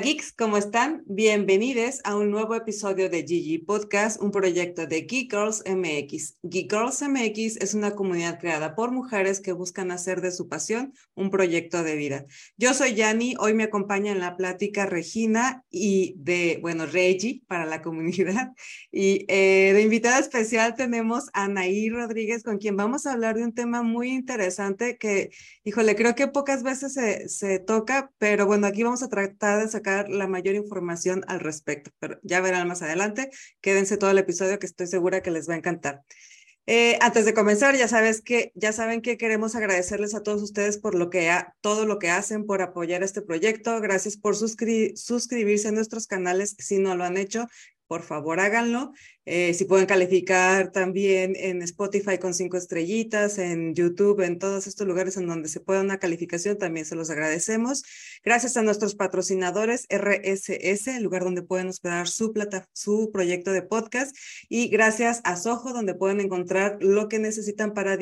Geeks, ¿cómo están? Bienvenidos a un nuevo episodio de Gigi Podcast, un proyecto de Geek Girls MX. Geek Girls MX es una comunidad creada por mujeres que buscan hacer de su pasión un proyecto de vida. Yo soy Yani, hoy me acompaña en la plática Regina y de, bueno, Regi para la comunidad. Y eh, de invitada especial tenemos a Anaí Rodríguez, con quien vamos a hablar de un tema muy interesante que, híjole, creo que pocas veces se, se toca, pero bueno, aquí vamos a tratar de sacar la mayor información al respecto, pero ya verán más adelante. Quédense todo el episodio que estoy segura que les va a encantar. Eh, antes de comenzar, ya sabes que ya saben que queremos agradecerles a todos ustedes por lo que todo lo que hacen por apoyar este proyecto. Gracias por suscribirse a nuestros canales si no lo han hecho por favor háganlo. Eh, si pueden calificar también en Spotify con cinco estrellitas, en YouTube, en todos estos lugares en donde se pueda una calificación, también se los agradecemos. Gracias a nuestros patrocinadores RSS, el lugar donde pueden hospedar su, plata, su proyecto de podcast. Y gracias a Soho, donde pueden encontrar lo que necesitan para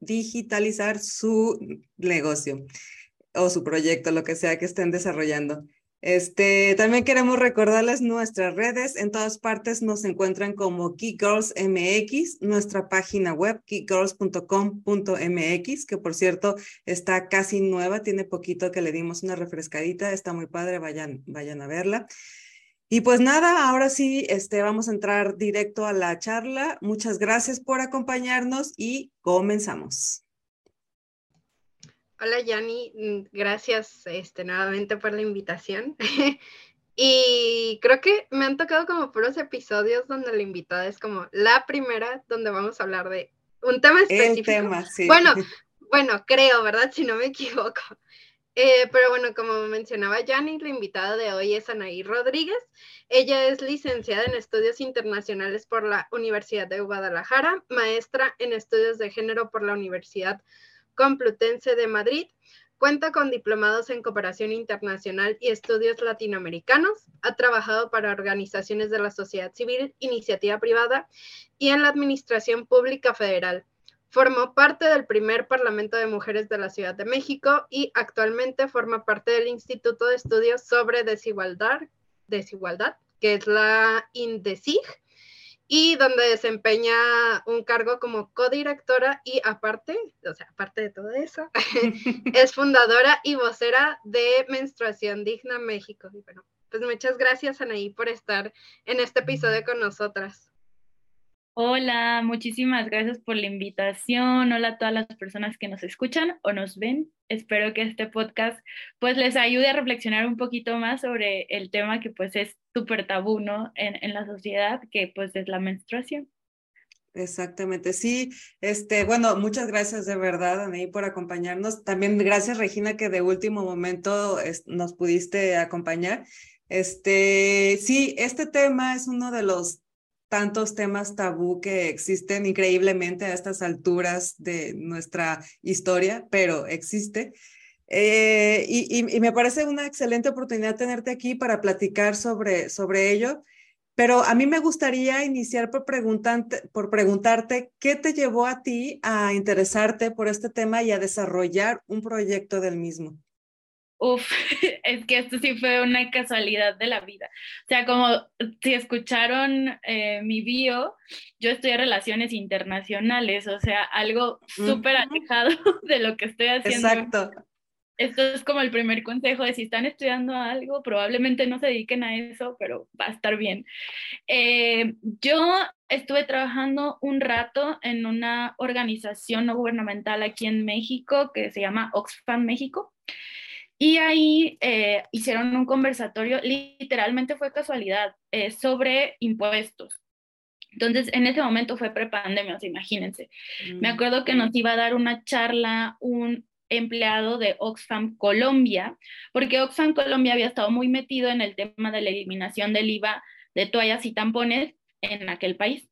digitalizar su negocio o su proyecto, lo que sea que estén desarrollando. Este, también queremos recordarles nuestras redes. En todas partes nos encuentran como Geek Girls MX, nuestra página web geekgirls.com.mx, que por cierto está casi nueva, tiene poquito que le dimos una refrescadita, está muy padre, vayan, vayan a verla. Y pues nada, ahora sí, este, vamos a entrar directo a la charla. Muchas gracias por acompañarnos y comenzamos. Hola Yanni, mm, gracias este, nuevamente por la invitación. y creo que me han tocado como puros episodios donde la invitada es como la primera donde vamos a hablar de un tema específico. El tema, sí. Bueno, bueno, creo, ¿verdad? Si no me equivoco. Eh, pero bueno, como mencionaba Yanni, la invitada de hoy es Anaí Rodríguez. Ella es licenciada en estudios internacionales por la Universidad de Guadalajara, maestra en estudios de género por la Universidad Complutense de Madrid. Cuenta con diplomados en cooperación internacional y estudios latinoamericanos. Ha trabajado para organizaciones de la sociedad civil, iniciativa privada y en la Administración Pública Federal. Formó parte del primer Parlamento de Mujeres de la Ciudad de México y actualmente forma parte del Instituto de Estudios sobre Desigualdad, que es la INDECIG, y donde desempeña un cargo como codirectora y aparte, o sea, aparte de todo eso, es fundadora y vocera de Menstruación Digna México. Y bueno, pues muchas gracias Anaí por estar en este episodio con nosotras. Hola, muchísimas gracias por la invitación. Hola a todas las personas que nos escuchan o nos ven. Espero que este podcast pues les ayude a reflexionar un poquito más sobre el tema que pues es súper tabú, ¿no? En, en, la sociedad, que pues es la menstruación. Exactamente, sí. Este, bueno, muchas gracias de verdad, Anaí, por acompañarnos. También gracias, Regina, que de último momento nos pudiste acompañar. Este, sí, este tema es uno de los tantos temas tabú que existen increíblemente a estas alturas de nuestra historia, pero existe. Eh, y, me parece una excelente oportunidad tenerte aquí para platicar sobre, sobre ello. Pero a mí me gustaría iniciar por, preguntarte, por preguntarte qué te llevó a ti a interesarte por este tema y a desarrollar un proyecto del mismo. Uf, es que esto sí fue una casualidad de la vida. O sea, como si escucharon eh, mi bio, yo estudié relaciones internacionales, o sea, algo súper alejado de lo que estoy haciendo. Exacto. Esto es como el primer consejo de si están estudiando algo, probablemente no se dediquen a eso, pero va a estar bien. Eh, yo estuve trabajando un rato en una organización no gubernamental aquí en México que se llama Oxfam México. Y ahí eh, hicieron un conversatorio, literalmente fue casualidad, eh, sobre impuestos. Entonces, en ese momento fue prepandemia, o imagínense. Me mm, acuerdo que nos iba a dar una charla un empleado de Oxfam Colombia, porque Oxfam Colombia había estado muy metido en el tema de la eliminación del IVA de toallas y tampones en aquel país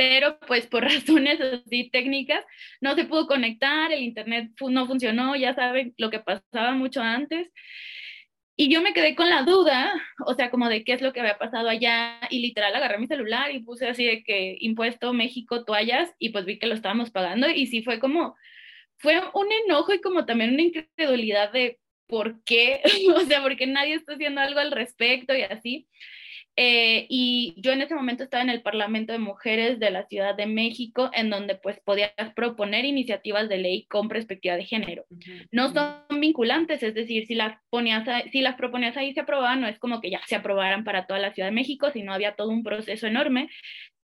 pero pues por razones así técnicas no se pudo conectar, el internet no funcionó, ya saben lo que pasaba mucho antes. Y yo me quedé con la duda, o sea, como de qué es lo que había pasado allá, y literal agarré mi celular y puse así de que impuesto México toallas, y pues vi que lo estábamos pagando, y sí fue como, fue un enojo y como también una incredulidad de ¿por qué? o sea, porque nadie está haciendo algo al respecto y así. Eh, y yo en ese momento estaba en el Parlamento de Mujeres de la Ciudad de México, en donde pues podías proponer iniciativas de ley con perspectiva de género. No son vinculantes, es decir, si las, ponías si las proponías ahí se aprobaban, no es como que ya se aprobaran para toda la Ciudad de México, sino había todo un proceso enorme.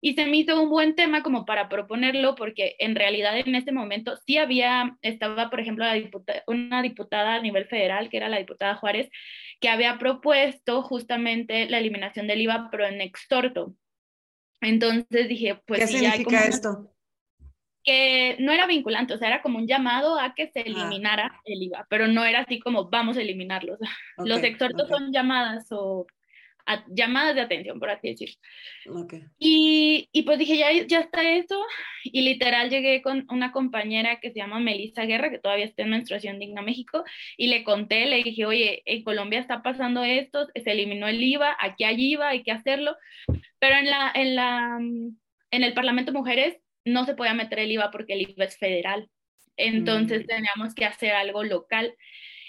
Y se me hizo un buen tema como para proponerlo, porque en realidad en ese momento sí había, estaba por ejemplo la una diputada a nivel federal, que era la diputada Juárez, que había propuesto justamente la eliminación del IVA, pero en extorto. Entonces dije, pues... ¿Qué significa esto? Que no era vinculante, o sea, era como un llamado a que se eliminara el IVA, pero no era así como vamos a eliminarlos. Los extortos son llamadas o llamadas de atención, por así decirlo. Y, y, pues dije, ya, ya está eso. Y literal llegué con una compañera que se llama Melissa Guerra, que todavía está en Menstruación Digna México, y le conté, le dije, oye, en Colombia está pasando esto, se eliminó el IVA, aquí hay IVA, hay que hacerlo. Pero en, la, en, la, en el Parlamento Mujeres no se podía meter el IVA porque el IVA es federal. Entonces mm. teníamos que hacer algo local.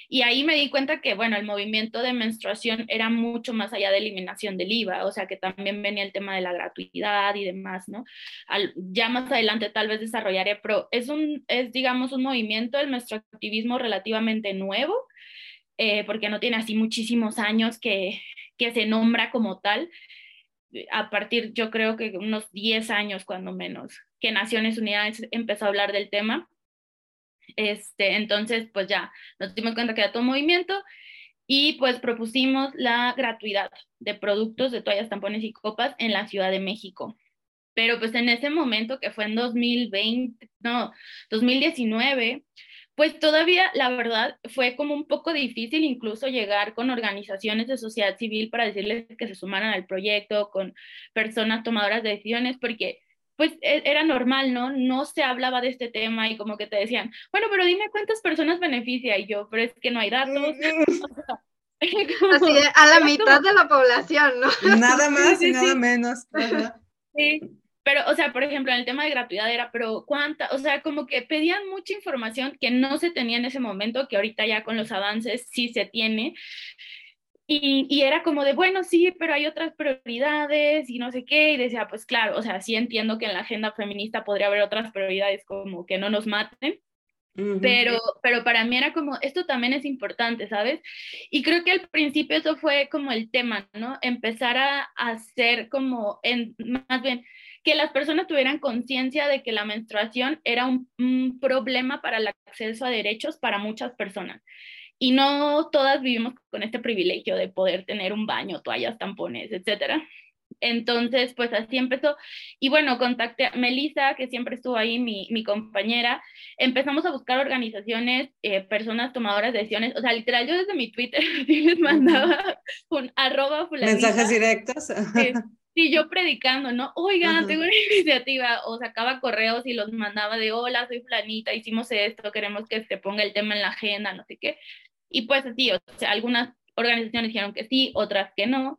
Y ahí me di cuenta que, bueno, el movimiento de menstruación era mucho más allá de eliminación del IVA, o sea que también venía el tema de la gratuidad y demás, ¿no? ya más adelante tal vez desarrollaré, pero es, un, es digamos, un movimiento del menstruativismo relativamente nuevo, eh, porque no tiene así muchísimos años que, que se nombra como tal, a partir yo creo que unos 10 años cuando menos, que Naciones Unidas empezó a hablar del tema este, entonces, pues ya nos dimos cuenta que era todo movimiento y pues propusimos la gratuidad de productos de toallas, tampones y copas en la Ciudad de México. Pero pues en ese momento, que fue en 2020, no, 2019, pues todavía la verdad fue como un poco difícil incluso llegar con organizaciones de sociedad civil para decirles que se sumaran al proyecto, con personas tomadoras de decisiones, porque pues e, era normal, ¿no? No se hablaba de este tema y como que te decían, bueno, pero dime cuántas personas beneficia y yo, pero es que no hay datos. Así, a la mitad de la población, ¿no? Nada más y nada menos. Sí, pero, o sea, por ejemplo, en el tema de gratuidad era, pero cuánta, o sea, como que pedían mucha información que no se tenía en ese momento, que ahorita ya con los avances sí se tiene. Y, y, era como de, bueno, sí, pero hay otras prioridades y no sé qué. Y decía, pues claro, o sea, sí entiendo que en la agenda feminista podría haber otras prioridades como que no nos maten. Pero, pero para mí era como, esto también es importante, ¿sabes? Y creo que al principio eso fue como el tema, ¿no? Empezar a hacer como, en, más bien, que las personas tuvieran conciencia de que la menstruación era un, un problema para el acceso a derechos para muchas personas y no todas vivimos con este privilegio de poder tener un baño, toallas, tampones, etcétera. Entonces, pues así empezó. Y bueno, contacté a Melissa, que siempre estuvo ahí, mi, mi compañera. Empezamos a buscar organizaciones, eh, personas tomadoras de decisiones. O sea, literal, yo desde mi Twitter les mandaba un arroba Mensajes directos. Sí, yo predicando, ¿no? Oigan, tengo una iniciativa. O sacaba correos y los mandaba de, hola, soy flanita, hicimos esto, queremos que se ponga el tema en la agenda, no sé qué. Y pues así, o sea, algunas organizaciones dijeron que sí, otras que no.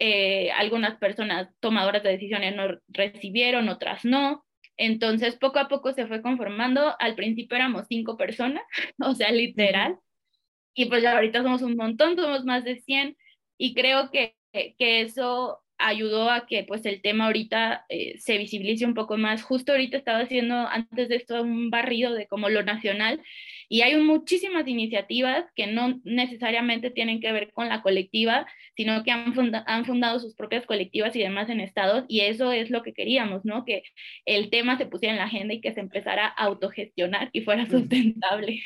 Eh, algunas personas tomadoras de decisiones no recibieron, otras no. Entonces, poco a poco se fue conformando. Al principio éramos cinco personas, o sea, literal. Y pues ya ahorita somos un montón, somos más de 100. Y creo que, que eso ayudó a que pues el tema ahorita eh, se visibilice un poco más. Justo ahorita estaba haciendo antes de esto un barrido de como lo nacional y hay muchísimas iniciativas que no necesariamente tienen que ver con la colectiva, sino que han, han fundado sus propias colectivas y demás en estados y eso es lo que queríamos, ¿no? Que el tema se pusiera en la agenda y que se empezara a autogestionar y fuera sustentable.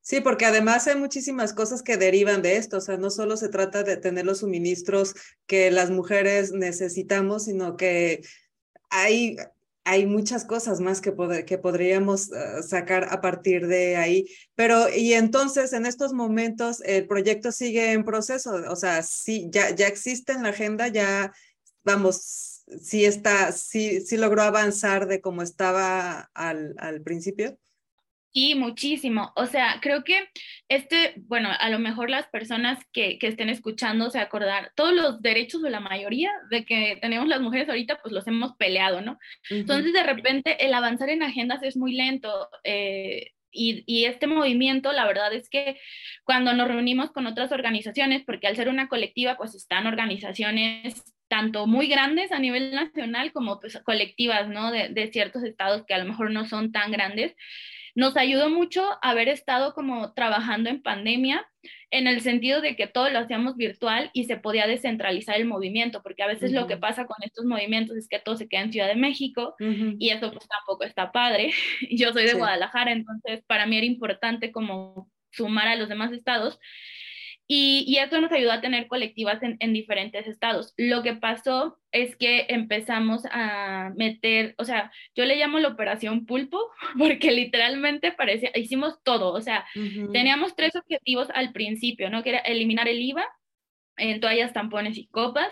Sí, porque además hay muchísimas cosas que derivan de esto, o sea, no solo se trata de tener los suministros que las mujeres necesitamos, sino que hay, hay muchas cosas más que, que podríamos eh, sacar a partir de ahí. Pero, y entonces, en estos momentos, el proyecto sigue en proceso, o sea, sí, ya, ya existe en la agenda, ya, vamos, sí está, sí, sí logró avanzar de como estaba al, al principio. Sí, muchísimo. O sea, creo que este, bueno, a lo mejor las personas que, que, estén escuchando se acordar, todos los derechos de la mayoría de que tenemos las mujeres ahorita, pues los hemos peleado, ¿no? Entonces, de repente, el avanzar en agendas es muy lento. Eh, Y, y, este movimiento, la verdad es que cuando nos reunimos con otras organizaciones, porque al ser una colectiva, pues están organizaciones tanto muy grandes a nivel nacional como pues colectivas, ¿no? De, de ciertos estados que a lo mejor no son tan grandes. Nos ayudó mucho haber estado como trabajando en pandemia en el sentido de que todo lo hacíamos virtual y se podía descentralizar el movimiento, porque a veces lo que pasa con estos movimientos es que todo se queda en Ciudad de México y eso pues tampoco está padre. Yo soy de Guadalajara, entonces para mí era importante como sumar a los demás estados y, y, eso nos ayudó a tener colectivas en, en, diferentes estados. Lo que pasó es que empezamos a meter, o sea, yo le llamo la operación pulpo, porque literalmente parecía, hicimos todo, o sea, teníamos tres objetivos al principio, ¿no? Que era eliminar el IVA en toallas, tampones y copas,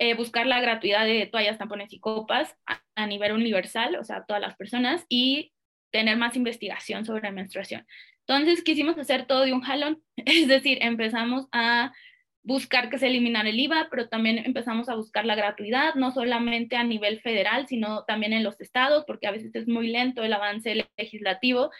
eh, buscar la gratuidad de toallas, tampones y copas a, a nivel universal, o sea, todas las personas, y tener más investigación sobre menstruación. Entonces quisimos hacer todo de un jalón, es decir, empezamos a buscar que se eliminara el IVA, pero también empezamos a buscar la gratuidad, no solamente a nivel federal, sino también en los estados, porque a veces es muy lento el avance legislativo.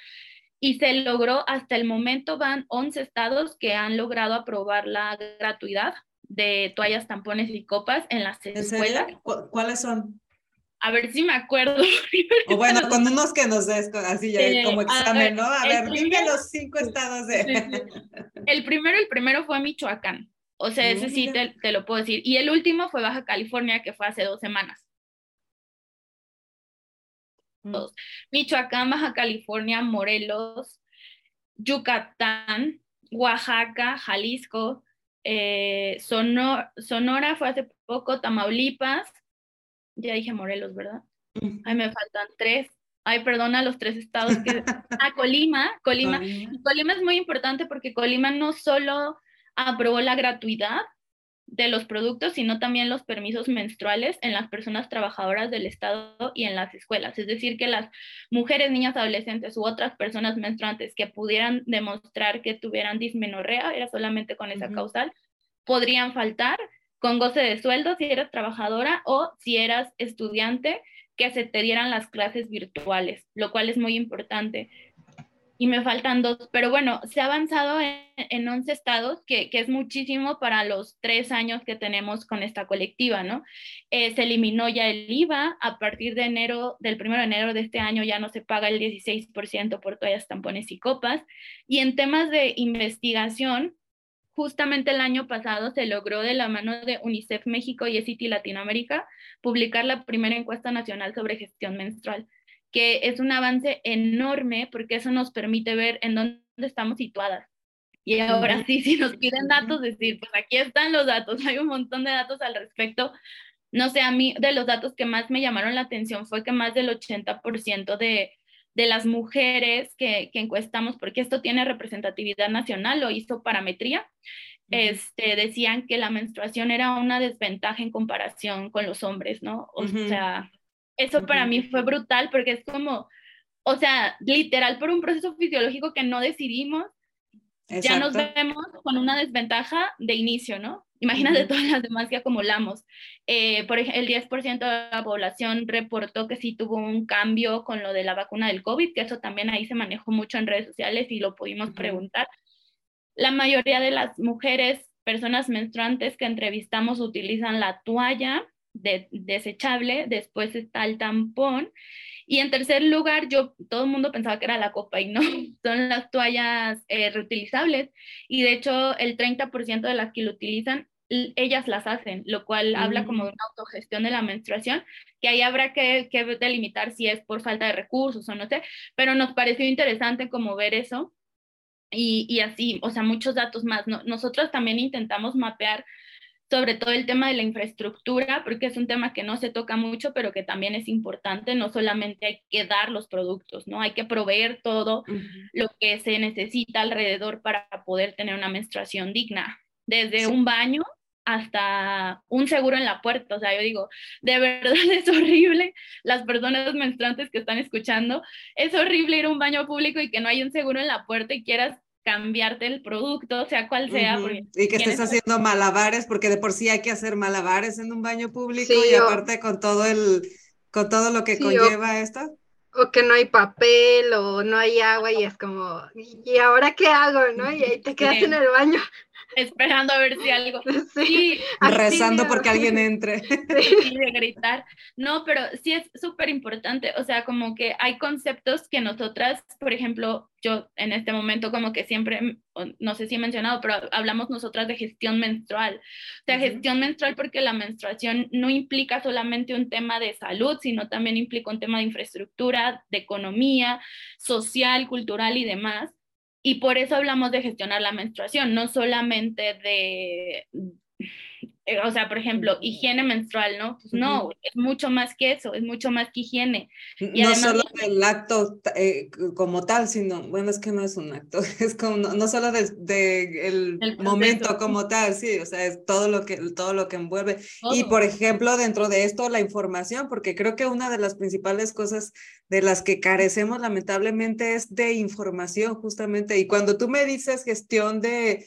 Y se logró, hasta el momento van 11 estados que han logrado aprobar la gratuidad de toallas, tampones y copas en las escuelas. ¿Cuáles son? A ver si me acuerdo. O bueno, con unos que nos des así ya como examen, ¿no? A ver, dime los cinco estados de... El primero, el primero fue Michoacán. O sea, ese sí te, te, lo puedo decir. Y el último fue Baja California, que fue hace dos semanas. Mm. Michoacán, Baja California, Morelos, Yucatán, Oaxaca, Jalisco, eh, Sonora fue hace poco, Tamaulipas, ya dije Morelos, ¿verdad? Ay, me faltan tres. Ay, perdona los tres estados que... Ah, Colima, Colima. Colima. Colima es muy importante porque Colima no solo aprobó la gratuidad de los productos, sino también los permisos menstruales en las personas trabajadoras del Estado y en las escuelas. Es decir, que las mujeres, niñas, adolescentes u otras personas menstruantes que pudieran demostrar que tuvieran dismenorrea, era solamente con esa causal, podrían faltar con goce de sueldo si eras trabajadora o si eras estudiante, que se te dieran las clases virtuales, lo cual es muy importante. Y me faltan dos, pero bueno, se ha avanzado en, 11 estados, que, es muchísimo para los tres años que tenemos con esta colectiva, ¿no? Eh, se eliminó ya el IVA, a partir de enero, del 1 de enero de este año ya no se paga el 16% por toallas, tampones y copas. Y en temas de investigación, justamente el año pasado se logró de la mano de UNICEF México y ECITI Latinoamérica publicar la primera encuesta nacional sobre gestión menstrual, que es un avance enorme porque eso nos permite ver en dónde estamos situadas. Y ahora sí, si nos piden datos, decir, pues aquí están los datos, hay un montón de datos al respecto. No sé, a mí de los datos que más me llamaron la atención fue que más del 80% de de las mujeres que, encuestamos, porque esto tiene representatividad nacional, lo hizo parametría, este, decían que la menstruación era una desventaja en comparación con los hombres, ¿no? O sea, eso para mí fue brutal porque es como, o sea, literal por un proceso fisiológico que no decidimos, ya nos vemos con una desventaja de inicio, ¿no? Imagínate todas las demás que acumulamos. Eh, por ejemplo, el 10% de la población reportó que sí tuvo un cambio con lo de la vacuna del COVID, que eso también ahí se manejó mucho en redes sociales y lo pudimos preguntar. La mayoría de las mujeres, personas menstruantes que entrevistamos utilizan la toalla desechable, después está el tampón y en tercer lugar, yo, todo el mundo pensaba que era la copa y no, son las toallas eh, reutilizables. Y de hecho el 30% de las que lo utilizan, ellas las hacen, lo cual habla como de una autogestión de la menstruación, que ahí habrá que, que delimitar si es por falta de recursos o no sé, pero nos pareció interesante como ver eso. Y, y así, o sea, muchos datos más. nosotros también intentamos mapear sobre todo el tema de la infraestructura, porque es un tema que no se toca mucho, pero que también es importante. No solamente hay que dar los productos, ¿no? Hay que proveer todo lo que se necesita alrededor para poder tener una menstruación digna, desde un baño hasta un seguro en la puerta. O sea, yo digo, de verdad es horrible las personas menstruantes que están escuchando. Es horrible ir a un baño público y que no hay un seguro en la puerta y quieras cambiarte el producto, sea cual sea. Y que estés haciendo malabares, porque de por sí hay que hacer malabares en un baño público y aparte con todo el, con todo lo que conlleva esto. o que no hay papel o no hay agua y es como, ¿y ahora qué hago? ¿no? Y ahí te quedas en el baño. Esperando a ver si algo. Sí, rezando porque alguien entre. Sí, de gritar. No, pero sí es súper importante. O sea, como que hay conceptos que nosotras, por ejemplo, yo en este momento como que siempre, no sé si he mencionado, pero hablamos nosotras de gestión menstrual. O sea, gestión menstrual porque la menstruación no implica solamente un tema de salud, sino también implica un tema de infraestructura, de economía, social, cultural y demás. Y por eso hablamos de gestionar la menstruación, no solamente de, o sea, por ejemplo, higiene menstrual, ¿no? Pues no, es mucho más que eso, es mucho más que higiene. Y no solo del acto eh, como tal, sino, bueno, es que no es un acto, es como, no, solo del de, el, momento como tal, sí, o sea, es todo lo que, todo lo que envuelve. Y, por ejemplo, dentro de esto, la información, porque creo que una de las principales cosas de las que carecemos lamentablemente es de información, justamente. Y cuando tú me dices gestión de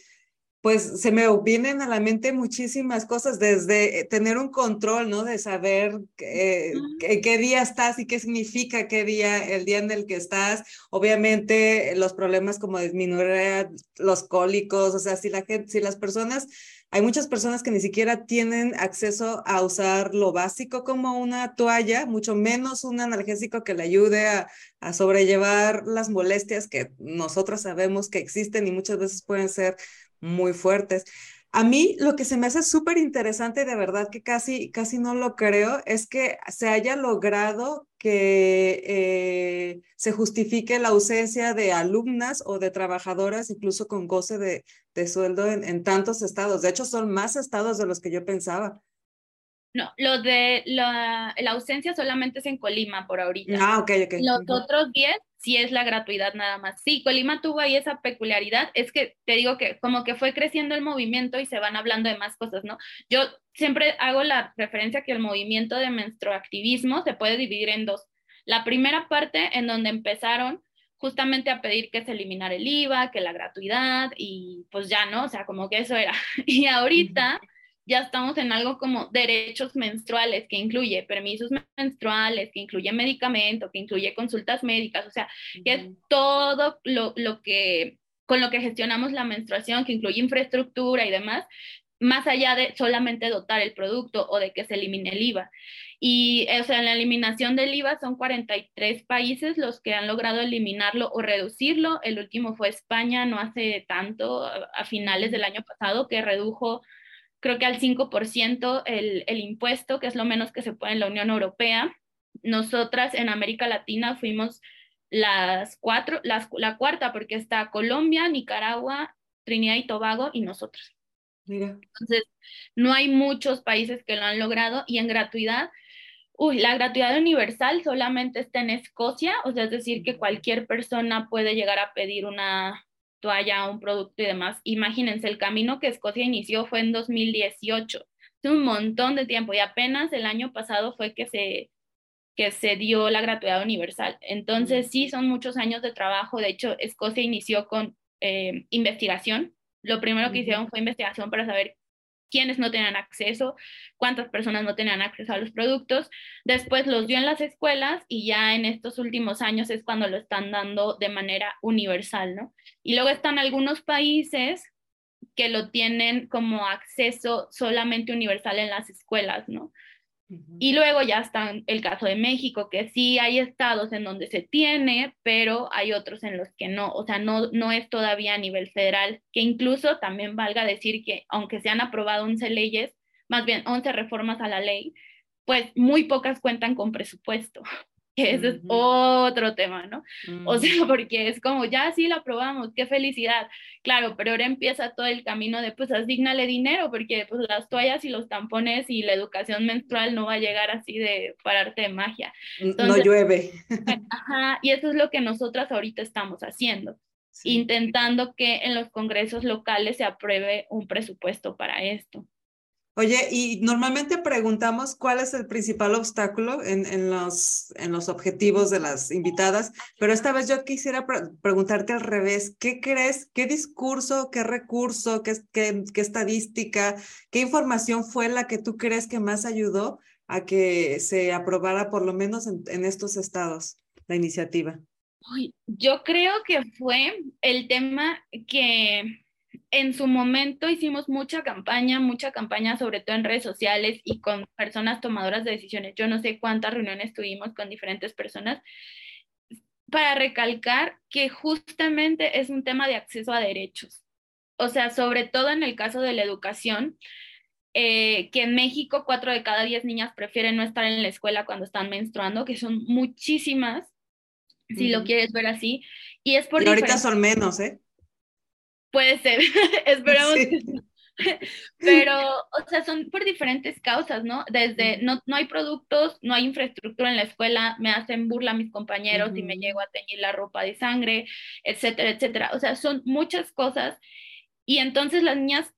pues se me vienen a la mente muchísimas cosas, desde eh, tener un control, ¿no? De saber qué, qué, día estás y qué significa qué día, el día en el que estás. Obviamente los problemas como disminuir los cólicos, o sea, si la gente, si las personas, hay muchas personas que ni siquiera tienen acceso a usar lo básico como una toalla, mucho menos un analgésico que le ayude a, a sobrellevar las molestias que nosotros sabemos que existen y muchas veces pueden ser muy fuertes. A mí lo que se me hace súper interesante, de verdad que casi, casi no lo creo, es que se haya logrado que eh, se justifique la ausencia de alumnas o de trabajadoras, incluso con goce de, de sueldo en, tantos estados. De hecho, son más estados de los que yo pensaba. No, lo de la, la, ausencia solamente es en Colima por ahorita. Ah, ok, ok. Los otros 10 sí es la gratuidad nada más. Sí, Colima tuvo ahí esa peculiaridad, es que te digo que como que fue creciendo el movimiento y se van hablando de más cosas, ¿no? Yo siempre hago la referencia que el movimiento de menstruactivismo se puede dividir en dos. La primera parte en donde empezaron justamente a pedir que se eliminara el IVA, que la gratuidad y pues ya, ¿no? O sea, como que eso era. Y ahorita ya estamos en algo como derechos menstruales, que incluye permisos menstruales, que incluye medicamento, que incluye consultas médicas, o sea, que es todo lo, lo que, con lo que gestionamos la menstruación, que incluye infraestructura y demás, más allá de solamente dotar el producto o de que se elimine el IVA. Y, o sea, la eliminación del IVA son 43 países los que han logrado eliminarlo o reducirlo. El último fue España, no hace tanto, a finales del año pasado, que redujo creo que al 5% el, el impuesto, que es lo menos que se puede en la Unión Europea. Nosotras en América Latina fuimos las cuatro, las, la cuarta, porque está Colombia, Nicaragua, Trinidad y Tobago y nosotros. Mira. Entonces, no hay muchos países que lo han logrado y en gratuidad, uy, la gratuidad universal solamente está en Escocia, o sea, es decir, que cualquier persona puede llegar a pedir una, toalla, un producto y demás. Imagínense, el camino que Escocia inició fue en 2018. Es un montón de tiempo y apenas el año pasado fue que se, que se dio la gratuidad universal. Entonces, sí, son muchos años de trabajo. De hecho, Escocia inició con eh, investigación. Lo primero que hicieron fue investigación para saber quiénes no tenían acceso, cuántas personas no tenían acceso a los productos. Después los dio en las escuelas y ya en estos últimos años es cuando lo están dando de manera universal, ¿no? Y luego están algunos países que lo tienen como acceso solamente universal en las escuelas, ¿no? Y luego ya está el caso de México, que sí hay estados en donde se tiene, pero hay otros en los que no. O sea, no, no es todavía a nivel federal, que incluso también valga decir que aunque se han aprobado 11 leyes, más bien 11 reformas a la ley, pues muy pocas cuentan con presupuesto que ese es otro tema, ¿no? O sea, porque es como, ya sí lo aprobamos, qué felicidad. Claro, pero ahora empieza todo el camino de, pues, asignale dinero, porque pues las toallas y los tampones y la educación menstrual no va a llegar así de pararte de magia. no llueve. Ajá, y eso es lo que nosotras ahorita estamos haciendo. intentando que en los congresos locales se apruebe un presupuesto para esto. Oye, y normalmente preguntamos cuál es el principal obstáculo en, en, los, en los objetivos de las invitadas, pero esta vez yo quisiera preguntarte al revés, ¿qué crees, qué discurso, qué recurso, qué, qué, estadística, qué información fue la que tú crees que más ayudó a que se aprobara por lo menos en, en estos estados? la iniciativa? Yo creo que fue el tema que en su momento hicimos mucha campaña, mucha campaña sobre todo en redes sociales y con personas tomadoras de decisiones. Yo no sé cuántas reuniones tuvimos con diferentes personas para recalcar que justamente es un tema de acceso a derechos. O sea, sobre todo en el caso de la educación, eh, que en México cuatro de cada diez niñas prefieren no estar en la escuela cuando están menstruando, que son muchísimas, si lo quieres ver así. Y es por... ahorita son menos, ¿eh? Puede ser, esperamos Pero, o sea, son por diferentes causas, ¿no? Desde no, no hay productos, no hay infraestructura en la escuela, me hacen burla mis compañeros y me llego a teñir la ropa de sangre, etcétera, etcétera. O sea, son muchas cosas. Y entonces las niñas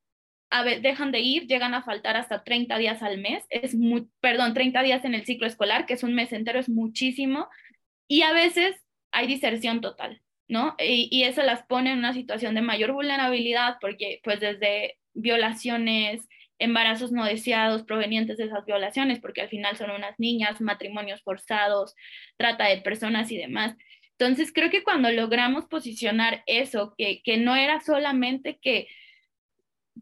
a ver, dejan de ir, llegan a faltar hasta 30 días al mes, es muy, perdón, 30 días en el ciclo escolar, que es un mes entero, es muchísimo. Y a veces hay diserción total. ¿No? Y, y, eso las pone en una situación de mayor vulnerabilidad porque pues desde violaciones, embarazos no deseados provenientes de esas violaciones, porque al final son unas niñas, matrimonios forzados, trata de personas y demás. Entonces creo que cuando logramos posicionar eso, que, que no era solamente que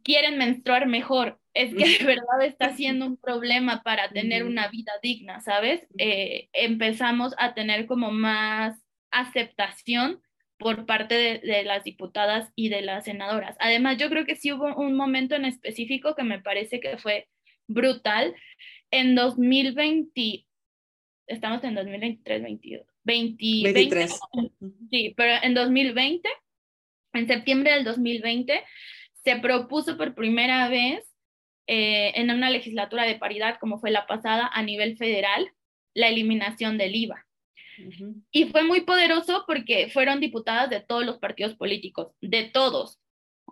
quieren menstruar mejor, es que de verdad está siendo un problema para tener una vida digna, ¿sabes? Eh, empezamos a tener como más aceptación por parte de, las diputadas y de las senadoras. Además, yo creo que sí hubo un momento en específico que me parece que fue brutal. En 2020, estamos en 2023, 22, 23. sí, pero en 2020, en septiembre del 2020, se propuso por primera vez eh, en una legislatura de paridad, como fue la pasada, a nivel federal, la eliminación del IVA. Y fue muy poderoso porque fueron diputadas de todos los partidos políticos, de todos.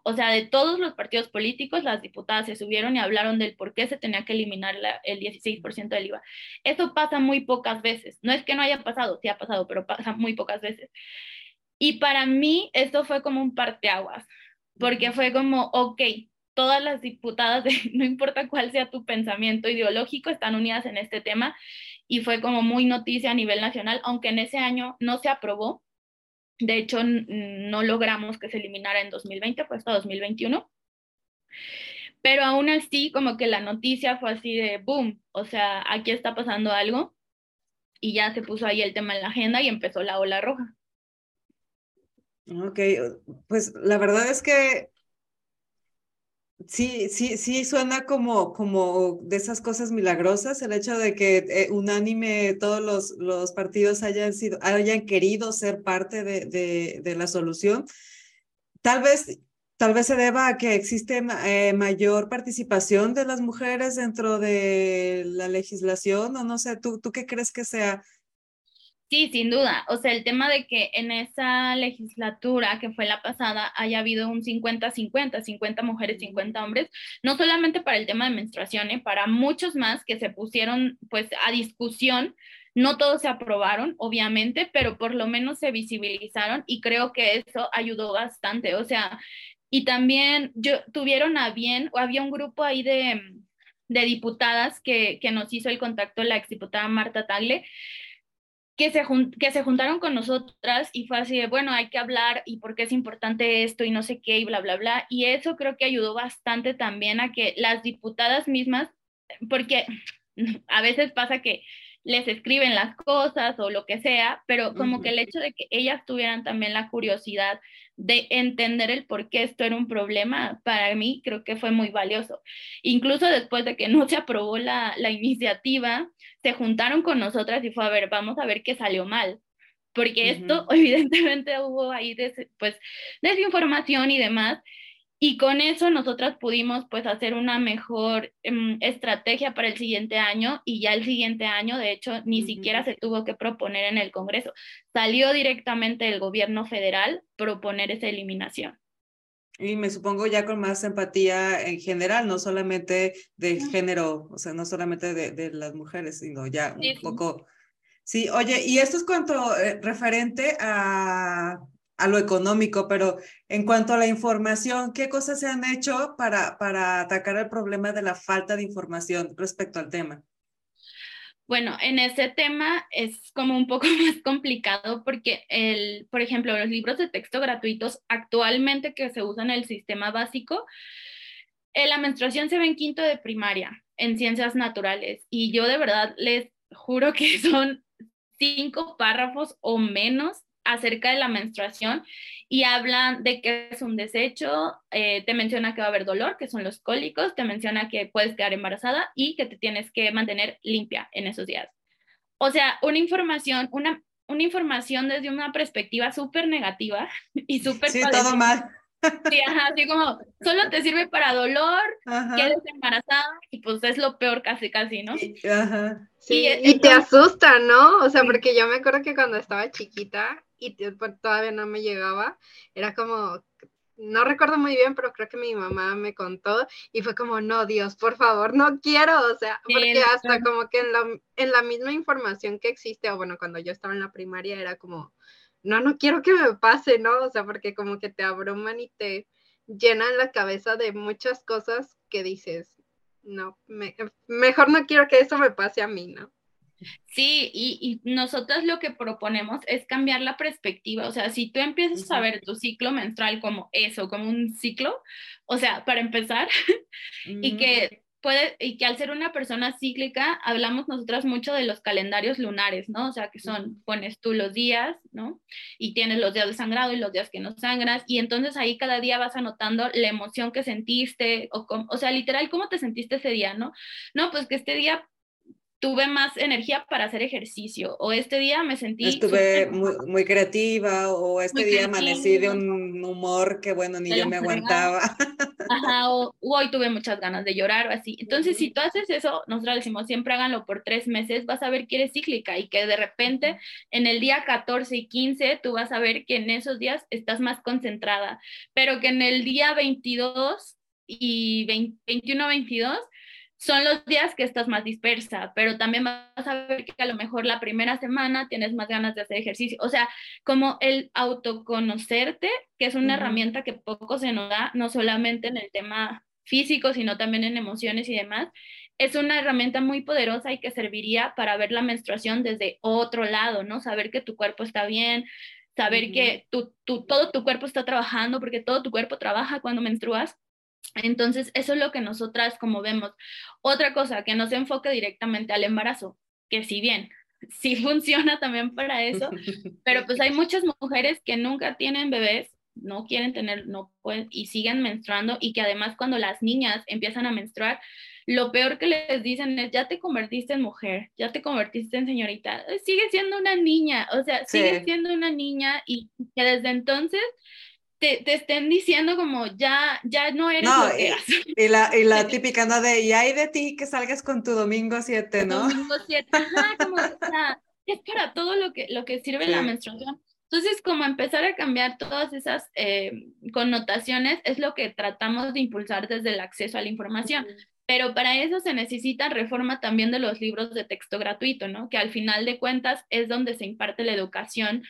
O sea, de todos los partidos políticos, las diputadas se subieron y hablaron del por qué se tenía que eliminar el 16% del IVA. Eso pasa muy pocas veces. No es que no haya pasado, sí ha pasado, pero pasa muy pocas veces. Y para mí esto fue como un parteaguas, porque fue como, ok, todas las diputadas, no importa cuál sea tu pensamiento ideológico, están unidas en este tema y fue como muy noticia a nivel nacional, aunque en ese año no se aprobó. De hecho, no logramos que se eliminara en 2020, fue hasta 2021. Pero aún así, como que la noticia fue así de boom, o sea, aquí está pasando algo y ya se puso ahí el tema en la agenda y empezó la ola roja. Ok, pues la verdad es que Sí, sí, sí, suena como, como de esas cosas milagrosas, el hecho de que eh, unánime todos los, los partidos hayan, sido, hayan querido ser parte de, de, la solución. Tal vez, tal vez se deba a que existe eh, mayor participación de las mujeres dentro de la legislación, o no sé, ¿tú, tú qué crees que sea Sí, sin duda. O sea, el tema de que en esa legislatura que fue la pasada haya habido un 50-50, 50 mujeres, 50 hombres, no solamente para el tema de menstruación, ¿eh? para muchos más que se pusieron pues a discusión. No todos se aprobaron, obviamente, pero por lo menos se visibilizaron y creo que eso ayudó bastante. O sea, y también yo, tuvieron a bien, o había un grupo ahí de, de diputadas que, que nos hizo el contacto la exdiputada Marta Tagle, que se, que se juntaron con nosotras y fue así de, bueno, hay que hablar y por qué es importante esto y no sé qué y bla, bla, bla. Y eso creo que ayudó bastante también a que las diputadas mismas, porque a veces pasa que les escriben las cosas o lo que sea, pero como que el hecho de que ellas tuvieran también la curiosidad de entender el por qué esto era un problema, para mí creo que fue muy valioso. Incluso después de que no se aprobó la, la iniciativa, se juntaron con nosotras y fue a ver, vamos a ver qué salió mal. Porque esto evidentemente hubo ahí pues desinformación y demás, y con eso nosotras pudimos pues hacer una mejor em, estrategia para el siguiente año y ya el siguiente año, de hecho, ni siquiera se tuvo que proponer en el Congreso. Salió directamente el gobierno federal proponer esa eliminación. Y me supongo ya con más empatía en general, no solamente de género, o sea, no solamente de, de las mujeres, sino ya un poco... Sí, oye, y esto es cuanto eh, referente a a lo económico, pero en cuanto a la información, ¿qué cosas se han hecho para, para atacar el problema de la falta de información respecto al tema? Bueno, en ese tema es como un poco más complicado porque, el, por ejemplo, los libros de texto gratuitos actualmente que se usan en el sistema básico, en la menstruación se ve en quinto de primaria, en ciencias naturales, y yo de verdad les juro que son cinco párrafos o menos acerca de la menstruación y hablan de que es un desecho, eh, te menciona que va a haber dolor, que son los cólicos, te menciona que puedes quedar embarazada y que te tienes que mantener limpia en esos días. O sea, una información, una, una información desde una perspectiva súper negativa y súper... Sí, todo mal. Sí, ajá, así como, solo te sirve para dolor, quedes embarazada y pues es lo peor casi, casi, ¿no? Ajá. Sí, y, te asusta, ¿no? O sea, porque yo me acuerdo que cuando estaba chiquita y pues, todavía no me llegaba, era como, no recuerdo muy bien, pero creo que mi mamá me contó y fue como, no, Dios, por favor, no quiero, o sea, porque hasta como que en la, en la misma información que existe, o bueno, cuando yo estaba en la primaria era como, no, no quiero que me pase, ¿no? O sea, porque como que te abruman y te llenan la cabeza de muchas cosas que dices, no, mejor no quiero que eso me pase a mí, ¿no? Sí, y, y nosotros lo que proponemos es cambiar la perspectiva, o sea, si tú empiezas a ver tu ciclo menstrual como eso, como un ciclo, o sea, para empezar, y que puede, y que al ser una persona cíclica, hablamos nosotras mucho de los calendarios lunares, ¿no? O sea, que son, pones tú los días, ¿no? Y tienes los días de sangrado y los días que no sangras, y entonces ahí cada día vas anotando la emoción que sentiste, o, o sea, literal, cómo te sentiste ese día, ¿no? No, pues que este día tuve más energía para hacer ejercicio o este día me sentí... Estuve muy, muy, creativa o este día amanecí de un humor que bueno, ni yo me aguantaba. Ajá, o hoy tuve muchas ganas de llorar o así. Entonces, si tú haces eso, nosotros decimos, siempre háganlo por tres meses, vas a ver que eres cíclica y que de repente en el día 14 y 15 tú vas a ver que en esos días estás más concentrada, pero que en el día 22 y 21, 22 son los días que estás más dispersa, pero también vas a ver que a lo mejor la primera semana tienes más ganas de hacer ejercicio. O sea, como el autoconocerte, que es una herramienta que poco se nos da, no solamente en el tema físico, sino también en emociones y demás, es una herramienta muy poderosa y que serviría para ver la menstruación desde otro lado, ¿no? Saber que tu cuerpo está bien, saber que tu, todo tu cuerpo está trabajando, porque todo tu cuerpo trabaja cuando menstruas entonces, eso es lo que nosotras como vemos. Otra cosa, que no se enfoque directamente al embarazo, que si bien sí funciona también para eso, pero pues hay muchas mujeres que nunca tienen bebés, no quieren tener, no pueden, y siguen menstruando y que además cuando las niñas empiezan a menstruar, lo peor que les dicen es, ya te convertiste en mujer, ya te convertiste en señorita, sigue siendo una niña, o sea, sigue siendo una niña y que desde entonces te, estén diciendo como ya, ya no eres lo que y, y, la, y la típica, ¿no? De, y hay de ti que salgas con tu domingo 7, ¿no? Domingo 7, como, o sea, es para todo lo que, lo que sirve la menstruación. Entonces, como empezar a cambiar todas esas eh, connotaciones es lo que tratamos de impulsar desde el acceso a la información. Pero para eso se necesita reforma también de los libros de texto gratuito, ¿no? Que al final de cuentas es donde se imparte la educación,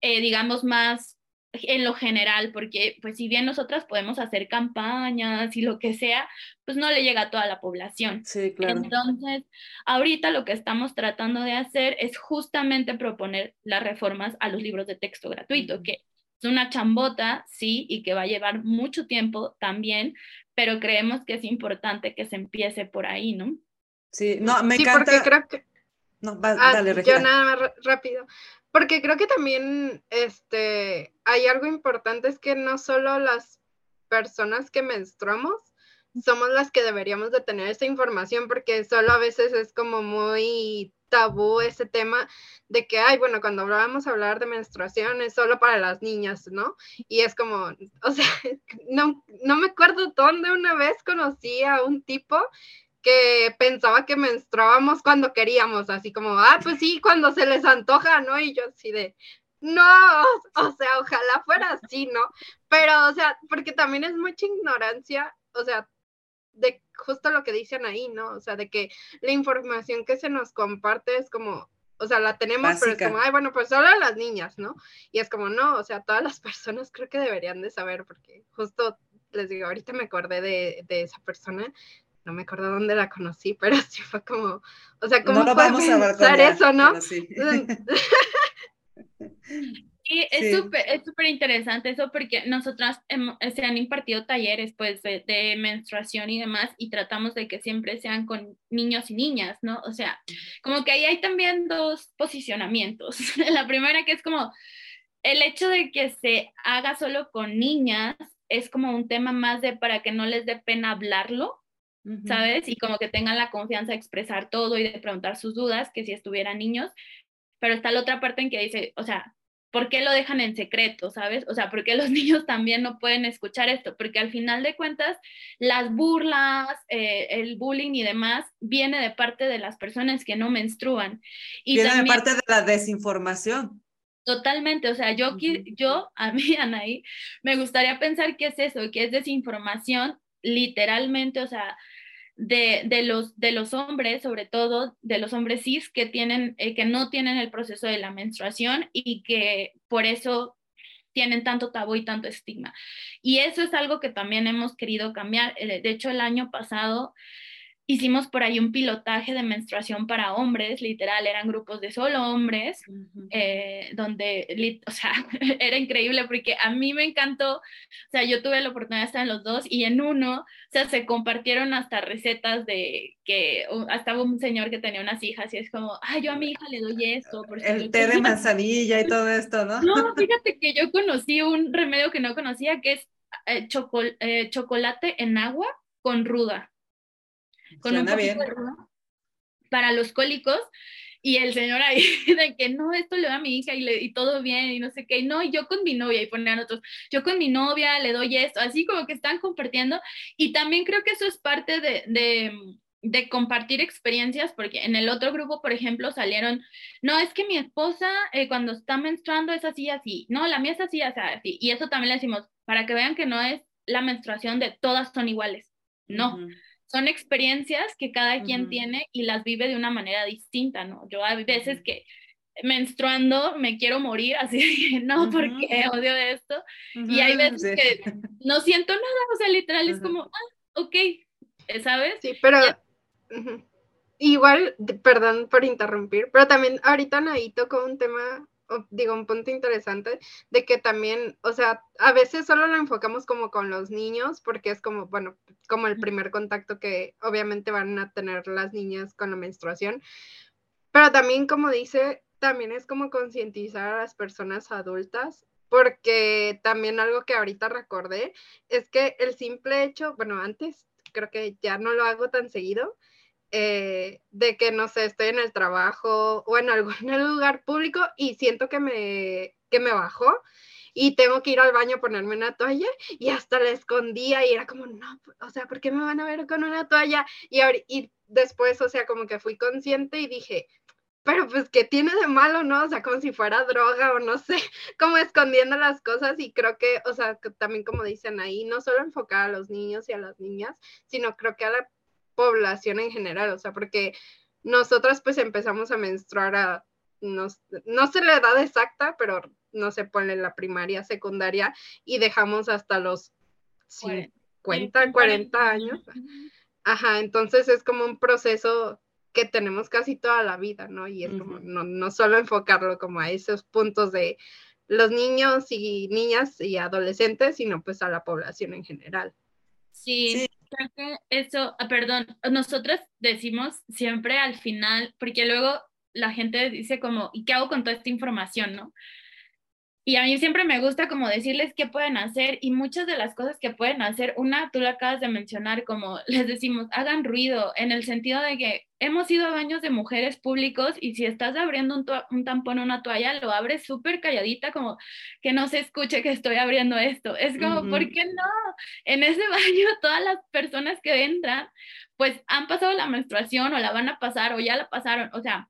eh, digamos, más en lo general, porque pues si bien nosotras podemos hacer campañas y lo que sea, pues no le llega a toda la población. Sí, claro. Entonces, ahorita lo que estamos tratando de hacer es justamente proponer las reformas a los libros de texto gratuito, que es una chambota, sí, y que va a llevar mucho tiempo también, pero creemos que es importante que se empiece por ahí, ¿no? Sí, no, me sí, encanta. Porque creo que... No, va, ah, dale, Regina. Yo nada más rápido. Porque creo que también este, hay algo importante, es que no solo las personas que menstruamos somos las que deberíamos de tener esa información, porque solo a veces es como muy tabú ese tema de que, ay, bueno, cuando vamos a hablar de menstruación es solo para las niñas, ¿no? Y es como, o sea, no, no me acuerdo dónde una vez conocí a un tipo que pensaba que menstruábamos cuando queríamos, así como, ah, pues sí, cuando se les antoja, ¿no? Y yo así de, no, o sea, ojalá fuera así, ¿no? Pero, o sea, porque también es mucha ignorancia, o sea, de justo lo que dicen ahí, ¿no? O sea, de que la información que se nos comparte es como, o sea, la tenemos, pero es como, ay, bueno, pues solo las niñas, ¿no? Y es como, no, o sea, todas las personas creo que deberían de saber, porque justo les digo, ahorita me acordé de, de esa persona no me acuerdo dónde la conocí, pero sí fue como, o sea, ¿cómo no vamos a eso, no? Sí, es súper es súper interesante eso porque nosotras se han impartido talleres pues de, de, menstruación y demás y tratamos de que siempre sean con niños y niñas, ¿no? O sea, como que ahí hay también dos posicionamientos. La primera que es como el hecho de que se haga solo con niñas es como un tema más de para que no les dé pena hablarlo, ¿sabes? Y como que tengan la confianza de expresar todo y de preguntar sus dudas, que si estuvieran niños. Pero está la otra parte en que dice, o sea, ¿por qué lo dejan en secreto, sabes? O sea, ¿por qué los niños también no pueden escuchar esto? Porque al final de cuentas, las burlas, eh, el bullying y demás viene de parte de las personas que no menstruan. Y viene de parte de la desinformación. Totalmente, o sea, yo, yo, a mí, Anaí, me gustaría pensar que es eso, que es desinformación, literalmente, o sea, de, de, los, de los hombres, sobre todo de los hombres cis que, tienen, eh, que no tienen el proceso de la menstruación y que por eso tienen tanto tabú y tanto estigma. Y eso es algo que también hemos querido cambiar. Eh, de hecho, el año pasado hicimos por ahí un pilotaje de menstruación para hombres, literal, eran grupos de solo hombres, eh, donde, o sea, era increíble porque a mí me encantó, o sea, yo tuve la oportunidad de estar en los dos y en uno, o sea, se compartieron hasta recetas de que hasta un señor que tenía unas hijas y es como, ay, yo a mi hija le doy esto. Por El té de manzanilla y todo esto, ¿no? No, fíjate que yo conocí un remedio que no conocía, que es eh, eh, chocolate en agua con ruda con un bien. para los cólicos y el señor ahí de que no, esto le da a mi hija y, le, y todo bien y no sé qué, y no, y yo con mi novia y ponían otros, yo con mi novia le doy esto, así como que están compartiendo. Y también creo que eso es parte de, de, de compartir experiencias, porque en el otro grupo, por ejemplo, salieron, no, es que mi esposa eh, cuando está menstruando es así, así, no, la mía es así, así, así, y eso también le decimos, para que vean que no es la menstruación de todas son iguales, no son experiencias que cada quien tiene y las vive de una manera distinta, ¿no? Yo hay veces que menstruando me quiero morir, así que no, porque odio esto. y hay veces que no siento nada, o sea, literal es como, ah, ok, ¿sabes? Sí, pero igual, perdón por interrumpir, pero también ahorita Naí tocó un tema digo, un punto interesante de que también, o sea, a veces solo lo enfocamos como con los niños, porque es como, bueno, como el primer contacto que obviamente van a tener las niñas con la menstruación, pero también, como dice, también es como concientizar a las personas adultas, porque también algo que ahorita recordé es que el simple hecho, bueno, antes creo que ya no lo hago tan seguido, eh, de que, no sé, estoy en el trabajo o en algún lugar público y siento que me, que me bajó y tengo que ir al baño a ponerme una toalla y hasta la escondía y era como, no, o sea, ¿por qué me van a ver con una toalla? Y, y después, o sea, como que fui consciente y dije, pero pues, ¿qué tiene de malo, no? O sea, como si fuera droga o no sé, como escondiendo las cosas y creo que, o sea, también como dicen ahí, no solo enfocar a los niños y a las niñas, sino creo que a la población en general, o sea, porque nosotras pues empezamos a menstruar a, no, no sé la edad exacta, pero no se pone en la primaria, secundaria, y dejamos hasta los 50, 40 años. Ajá, entonces es como un proceso que tenemos casi toda la vida, ¿no? Y es como no, no solo enfocarlo como a esos puntos de los niños y niñas y adolescentes, sino pues a la población en general. Sí, creo que eso, ah, perdón, nosotros decimos siempre al final, porque luego la gente dice como, ¿y qué hago con toda esta información, no? Y a mí siempre me gusta como decirles qué pueden hacer y muchas de las cosas que pueden hacer, una, tú la acabas de mencionar, como les decimos, hagan ruido, en el sentido de que hemos ido a baños de mujeres públicos y si estás abriendo un, un tampón o una toalla, lo abres súper calladita, como que no se escuche que estoy abriendo esto. Es como, ¿por qué no? En ese baño todas las personas que entran, pues han pasado la menstruación o la van a pasar o ya la pasaron, o sea,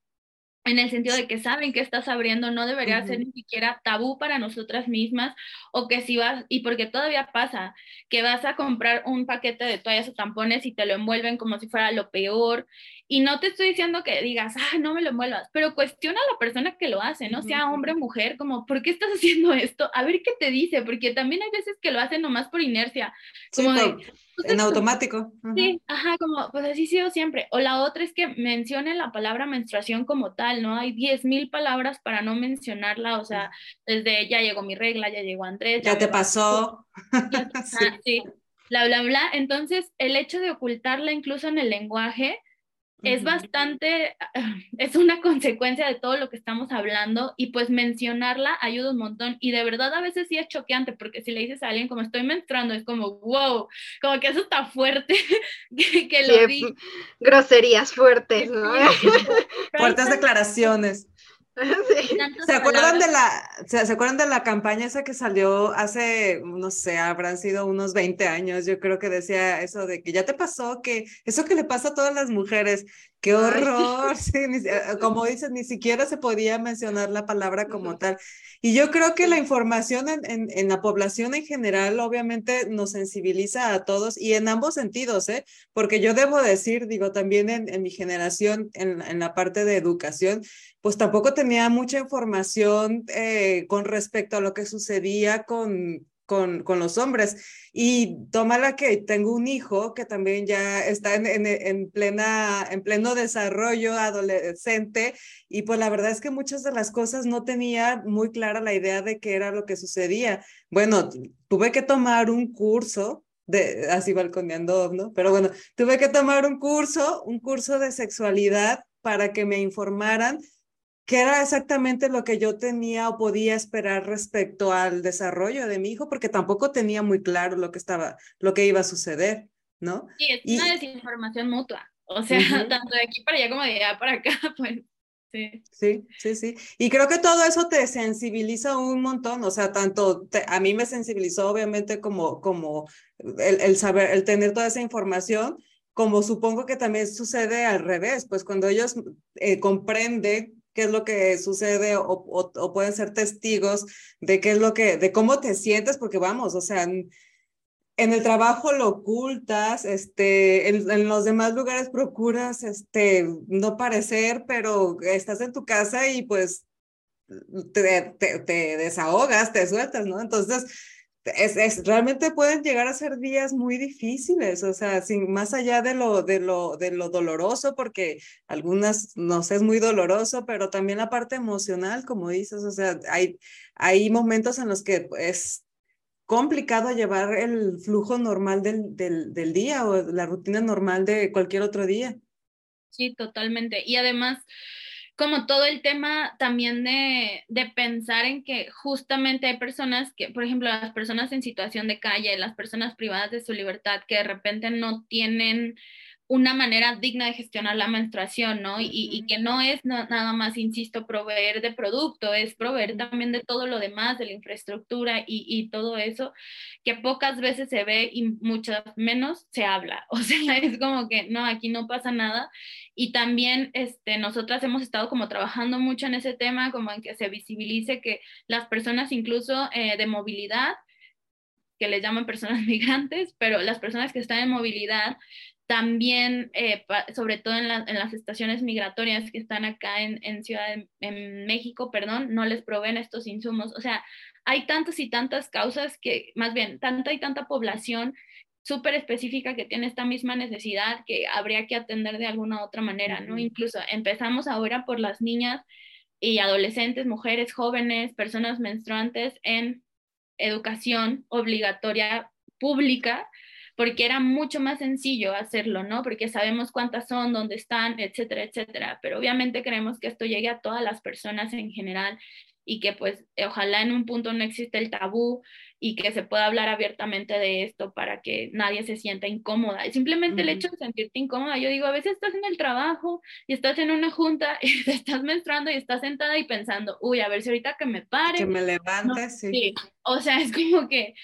en el sentido de que saben que estás abriendo, no debería ser ni siquiera tabú para nosotras mismas, o que si vas, y porque todavía pasa, que vas a comprar un paquete de toallas o tampones y te lo envuelven como si fuera lo peor, y no te estoy diciendo que digas, ah, no me lo envuelvas, pero cuestiona a la persona que lo hace, no sea hombre o mujer, como, ¿por qué estás haciendo esto? A ver qué te dice, porque también hay veces que lo hacen nomás por inercia, como de, en automático. Sí, ajá, como, pues así sido siempre. O la otra es que mencionen la palabra menstruación como tal, ¿no? Hay 10.000 palabras para no mencionarla, o sea, desde ya llegó mi regla, ya llegó Andrés. Ya, te pasó. sí, bla, bla, bla. Entonces, el hecho de ocultarla incluso en el lenguaje es bastante, es una consecuencia de todo lo que estamos hablando y pues mencionarla ayuda un montón y de verdad a veces sí es choqueante porque si le dices a alguien como estoy menstruando es como wow, como que eso está fuerte que, lo di. Groserías fuertes, ¿no? Fuertes declaraciones. ¿Se acuerdan, de la, ¿se, acuerdan de la campaña esa que salió hace, no sé, habrán sido unos 20 años? Yo creo que decía eso de que ya te pasó, que eso que le pasa a todas las mujeres, qué horror, eh, como dices, ni siquiera se podía mencionar la palabra como tal. Y yo creo que la información en, en, la población en general obviamente nos sensibiliza a todos y en ambos sentidos, ¿eh? Porque yo debo decir, digo, también en, en mi generación, en, en la parte de educación, pues tampoco tenía mucha información eh, con respecto a lo que sucedía con, con, los hombres. Y tómala que tengo un hijo que también ya está en, en, plena, en pleno desarrollo adolescente y pues la verdad es que muchas de las cosas no tenía muy clara la idea de qué era lo que sucedía. Bueno, tuve que tomar un curso de, así balconeando, ¿no? Pero bueno, tuve que tomar un curso, un curso de sexualidad para que me informaran qué era exactamente lo que yo tenía o podía esperar respecto al desarrollo de mi hijo, porque tampoco tenía muy claro lo que estaba, lo que iba a suceder, ¿no? Sí, es una desinformación mutua. O sea, tanto de aquí para allá como de allá para acá, pues. Sí. sí, sí, sí. Y creo que todo eso te sensibiliza un montón, o sea, tanto a mí me sensibilizó obviamente como, como el, el, saber, el tener toda esa información, como supongo que también sucede al revés, pues cuando ellos eh, comprenden qué es lo que sucede o, pueden ser testigos de qué es lo que, de cómo te sientes, porque vamos, o sea, en, el trabajo lo ocultas, este, en, los demás lugares procuras, este, no parecer, pero estás en tu casa y pues te, te, te desahogas, te sueltas, ¿no? Entonces, es, realmente pueden llegar a ser días muy difíciles, o sea, sin, más allá de lo, de, lo, de lo doloroso, porque algunas nos es muy doloroso, pero también la parte emocional, como dices, o sea, hay, hay momentos en los que es complicado llevar el flujo normal del, del, del día o la rutina normal de cualquier otro día. Sí, totalmente. Y además, como todo el tema también de, de, pensar en que justamente hay personas que, por ejemplo, las personas en situación de calle, las personas privadas de su libertad, que de repente no tienen una manera digna de gestionar la menstruación, ¿no? Y, que no es nada más, insisto, proveer de producto, es proveer también de todo lo demás, de la infraestructura y, todo eso, que pocas veces se ve y muchas menos se habla. O sea, es como que, no, aquí no pasa nada. Y también este, nosotras hemos estado como trabajando mucho en ese tema, como en que se visibilice que las personas incluso eh, de movilidad, que les llaman personas migrantes, pero las personas que están en movilidad también, eh, sobre todo en, las estaciones migratorias que están acá en, Ciudad de México, perdón, no les proveen estos insumos. O sea, hay tantas y tantas causas que, más bien, tanta y tanta población súper específica que tiene esta misma necesidad que habría que atender de alguna otra manera, ¿no? Incluso empezamos ahora por las niñas y adolescentes, mujeres, jóvenes, personas menstruantes en educación obligatoria pública porque era mucho más sencillo hacerlo, ¿no? Porque sabemos cuántas son, dónde están, etcétera, etcétera. Pero obviamente queremos que esto llegue a todas las personas en general y que pues ojalá en un punto no existe el tabú y que se pueda hablar abiertamente de esto para que nadie se sienta incómoda. Y simplemente el hecho de sentirte incómoda, yo digo, a veces estás en el trabajo y estás en una junta y te estás menstruando y estás sentada y pensando, uy, a ver si ahorita que me pare. Que me levante, sí. sí. O sea, es como que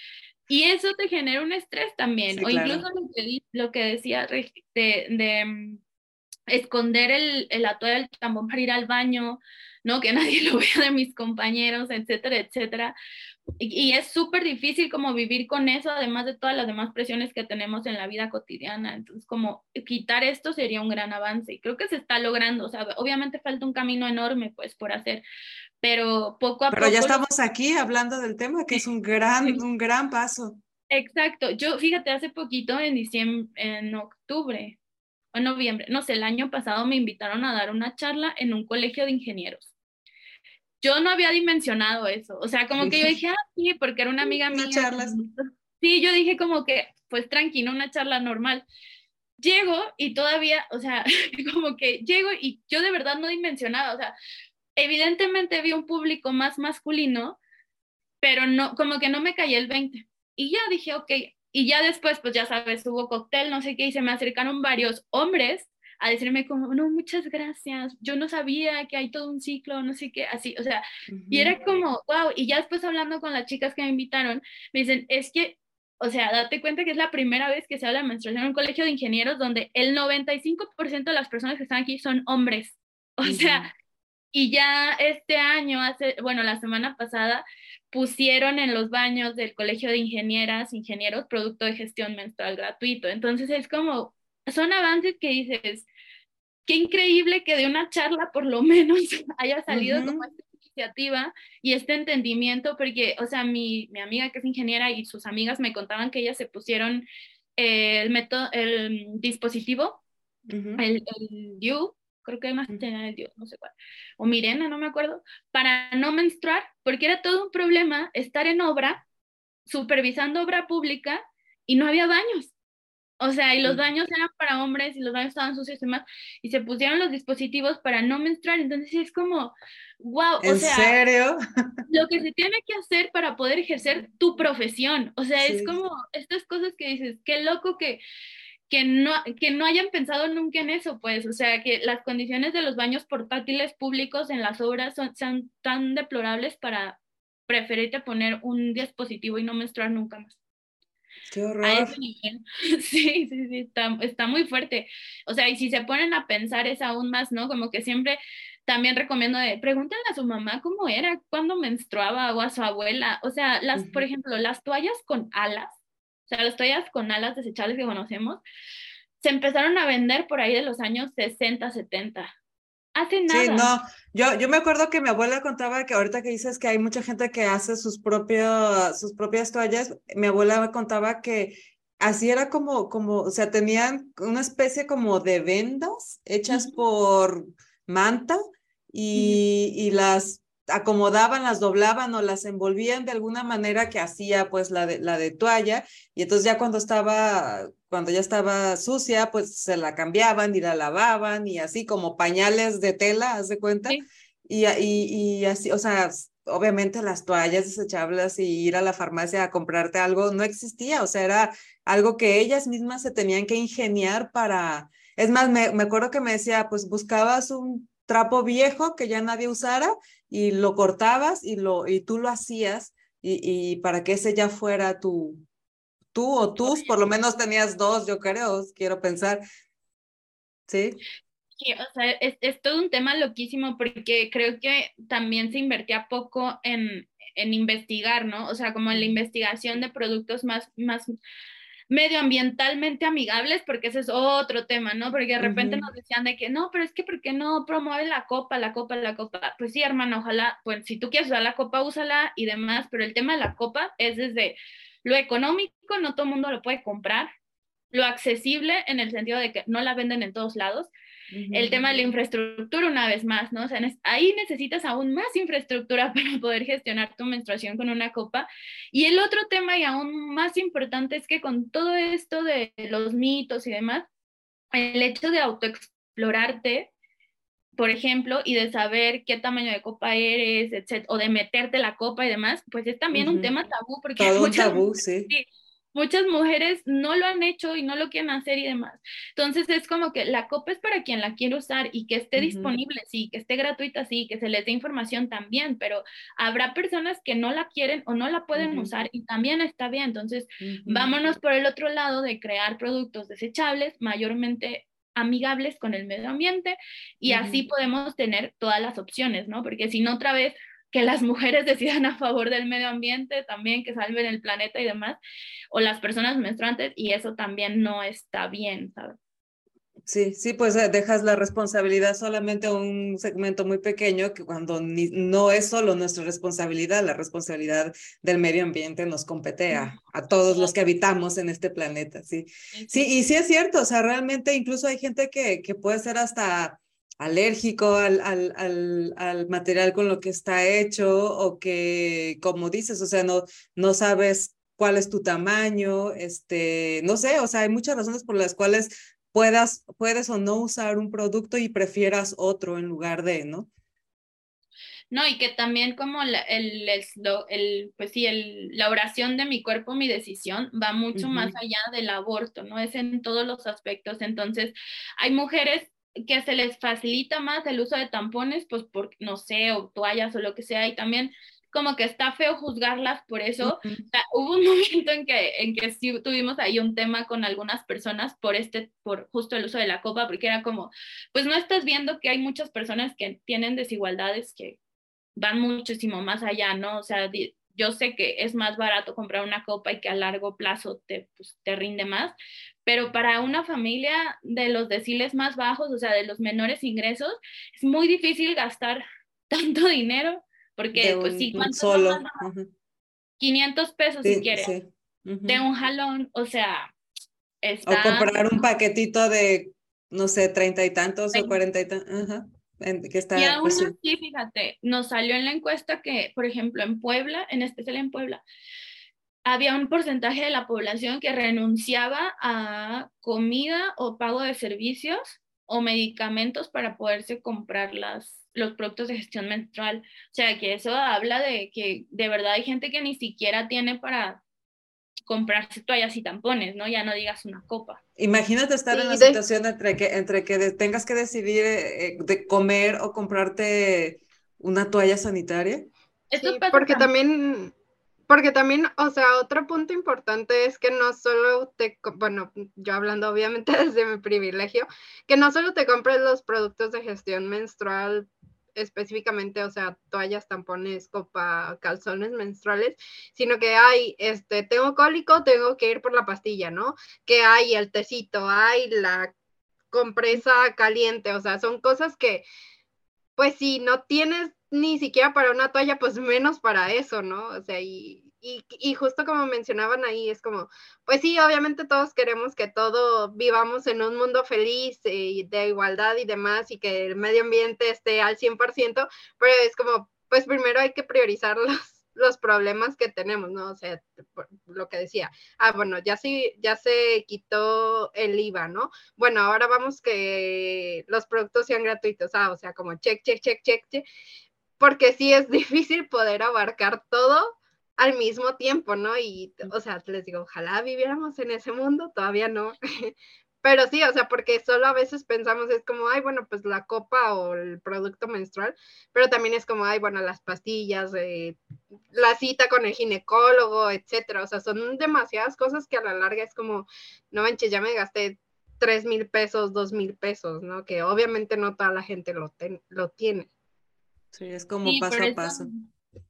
y eso te genera un estrés también, o incluso lo que, decía de, de mm, esconder el, el atuendo del tambón para ir al baño, ¿no? Que nadie lo vea de mis compañeros, etcétera, etcétera. Y, y es súper difícil como vivir con eso, además de todas las demás presiones que tenemos en la vida cotidiana. Entonces, como quitar esto sería un gran avance y creo que se está logrando. O sea, obviamente falta un camino enorme, pues, por hacer, pero poco a poco. Pero ya estamos aquí hablando del tema, que es un gran, un gran paso. Exacto. Yo, fíjate, hace poquito, en diciembre, en octubre o noviembre, no sé, el año pasado me invitaron a dar una charla en un colegio de ingenieros. Yo no había dimensionado eso. O sea, como que yo dije, ah, sí, porque era una amiga mía. Charlas. Sí, yo dije como que, pues tranquilo, una charla normal. Llego y todavía, o sea, como que llego y yo de verdad no dimensionaba, o sea, evidentemente vi un público más masculino, pero no, como que no me caí el 20. Y ya dije, ok, y ya después, pues ya sabes, hubo cóctel, no sé qué, y se me acercaron varios hombres a decirme como, no, muchas gracias, yo no sabía que hay todo un ciclo, no sé qué, así, o sea, y era como, wow, y ya después hablando con las chicas que me invitaron, me dicen, es que, o sea, date cuenta que es la primera vez que se habla de menstruación en un colegio de ingenieros donde el 95% de las personas que están aquí son hombres, o sea, y ya este año, hace, bueno, la semana pasada, pusieron en los baños del Colegio de Ingenieras, Ingenieros, producto de gestión menstrual gratuito. Entonces es como, son avances que dices, qué increíble que de una charla por lo menos haya salido como esta iniciativa y este entendimiento, porque, o sea, mi, mi, amiga que es ingeniera y sus amigas me contaban que ellas se pusieron el método, el dispositivo, el, el creo que más tenía el Dios, no sé cuál, o Mirena, no me acuerdo, para no menstruar, porque era todo un problema estar en obra, supervisando obra pública y no había baños. O sea, y los baños eran para hombres y los baños estaban sucios y más, y se pusieron los dispositivos para no menstruar. Entonces es como, wow, o sea, serio? lo que se tiene que hacer para poder ejercer tu profesión. O sea, es como estas cosas que dices, qué loco que que no, que no hayan pensado nunca en eso, pues, o sea, que las condiciones de los baños portátiles públicos en las obras son, sean tan deplorables para preferirte poner un dispositivo y no menstruar nunca más. Qué horror. Sí, sí, sí, está, está muy fuerte. O sea, y si se ponen a pensar es aún más, ¿no? Como que siempre también recomiendo de pregúntenle a su mamá cómo era cuando menstruaba o a su abuela. O sea, las, por ejemplo, las toallas con alas o sea, las toallas con alas desechables que conocemos, se empezaron a vender por ahí de los años 60, 70. Hace nada. Sí, no, yo, yo me acuerdo que mi abuela contaba que ahorita que dices que hay mucha gente que hace sus, propios, sus propias toallas, mi abuela me contaba que así era como, como, o sea, tenían una especie como de vendas hechas por manta y, y las acomodaban, las doblaban o las envolvían de alguna manera que hacía pues la de, la de toalla y entonces ya cuando estaba, cuando ya estaba sucia, pues se la cambiaban y la lavaban y así como pañales de tela, haz de cuenta? Y, y, y, así, o sea, obviamente las toallas desechables y ir a la farmacia a comprarte algo no existía, o sea, era algo que ellas mismas se tenían que ingeniar para... Es más, me, me acuerdo que me decía, pues buscabas un trapo viejo que ya nadie usara y lo cortabas y, lo, y tú lo hacías y, y para que ese ya fuera tu, tú o tus, por lo menos tenías dos, yo creo, quiero pensar. ¿Sí? Sí, o sea, es, es, todo un tema loquísimo porque creo que también se invertía poco en, en investigar, ¿no? O sea, como en la investigación de productos más, más medioambientalmente amigables, porque ese es otro tema, ¿no? Porque de repente nos decían de que no, pero es que ¿por qué no promueve la copa, la copa, la copa? Pues sí, hermano, ojalá, pues si tú quieres usar la copa, úsala y demás, pero el tema de la copa es desde lo económico, no todo el mundo lo puede comprar, lo accesible en el sentido de que no la venden en todos lados, el tema de la infraestructura, una vez más, ¿no? O sea, ahí necesitas aún más infraestructura para poder gestionar tu menstruación con una copa. Y el otro tema y aún más importante es que con todo esto de los mitos y demás, el hecho de autoexplorarte, por ejemplo, y de saber qué tamaño de copa eres, etc., o de meterte la copa y demás, pues es también un tema tabú, porque Todo tabú, sí muchas mujeres no lo han hecho y no lo quieren hacer y demás. Entonces es como que la copa es para quien la quiere usar y que esté disponible, sí, que esté gratuita, sí, que se les dé información también, pero habrá personas que no la quieren o no la pueden usar y también está bien. Entonces, vámonos por el otro lado de crear productos desechables, mayormente amigables con el medio ambiente y así podemos tener todas las opciones, ¿no? Porque si no otra vez que las mujeres decidan a favor del medio ambiente, también que salven el planeta y demás, o las personas menstruantes, y eso también no está bien, ¿sabes? Sí, sí, pues eh, dejas la responsabilidad solamente a un segmento muy pequeño que cuando no es solo nuestra responsabilidad, la responsabilidad del medio ambiente nos compete a, todos los que habitamos en este planeta, sí. Sí, y sí es cierto, o sea, realmente incluso hay gente que, que puede ser hasta alérgico al, al, al, al, material con lo que está hecho o que, como dices, o sea, no, no sabes cuál es tu tamaño, este, no sé, o sea, hay muchas razones por las cuales puedas, puedes o no usar un producto y prefieras otro en lugar de, ¿no? No, y que también como el, el, pues sí, el, la oración de mi cuerpo, mi decisión, va mucho más allá del aborto, ¿no? Es en todos los aspectos. Entonces, hay mujeres que se les facilita más el uso de tampones, pues por, no sé, o toallas o lo que sea, y también como que está feo juzgarlas por eso. hubo un momento en que, en que sí tuvimos ahí un tema con algunas personas por este, por justo el uso de la copa, porque era como, pues no estás viendo que hay muchas personas que tienen desigualdades que van muchísimo más allá, ¿no? O sea, yo sé que es más barato comprar una copa y que a largo plazo te, pues, te rinde más, pero para una familia de los deciles más bajos, o sea, de los menores ingresos, es muy difícil gastar tanto dinero porque, pues sí, ¿cuánto solo. 500 pesos si quieres. De un jalón, o sea, está... O comprar un paquetito de, no sé, treinta y tantos o cuarenta y tantos. Que está, y aún pues así, fíjate, nos salió en la encuesta que, por ejemplo, en Puebla, en especial en Puebla, había un porcentaje de la población que renunciaba a comida o pago de servicios o medicamentos para poderse comprar las, los productos de gestión menstrual. O sea, que eso habla de que de verdad hay gente que ni siquiera tiene para comprarse toallas y tampones, ¿no? Ya no digas una copa. Imagínate estar en la situación entre que, entre que tengas que decidir eh, de comer o comprarte una toalla sanitaria. Esto porque también porque también, o sea, otro punto importante es que no solo te, bueno, yo hablando obviamente desde mi privilegio, que no solo te compres los productos de gestión menstrual específicamente, o sea, toallas, tampones, copa, calzones menstruales, sino que hay, este, tengo cólico, tengo que ir por la pastilla, ¿no? Que hay el tecito, hay la compresa caliente, o sea, son cosas que, pues si no tienes ni siquiera para una toalla, pues menos para eso, ¿no? O sea, y, y, justo como mencionaban ahí, es como, pues sí, obviamente todos queremos que todo vivamos en un mundo feliz y de igualdad y demás y que el medio ambiente esté al 100%, pero es como, pues primero hay que priorizar los, los problemas que tenemos, ¿no? O sea, lo que decía, ah, bueno, ya sí, ya se quitó el IVA, ¿no? Bueno, ahora vamos que los productos sean gratuitos, ah, o sea, como check, check, check, check, check, porque sí es difícil poder abarcar todo al mismo tiempo, ¿no? Y, o sea, les digo, ojalá viviéramos en ese mundo, todavía no. Pero sí, o sea, porque solo a veces pensamos es como, ay, bueno, pues la copa o el producto menstrual, pero también es como, ay, bueno, las pastillas, eh, la cita con el ginecólogo, etcétera. O sea, son demasiadas cosas que a la larga es como, no manches, ya me gasté tres mil pesos, dos mil pesos, ¿no? Que obviamente no toda la gente lo, lo tiene. Sí, es como paso a paso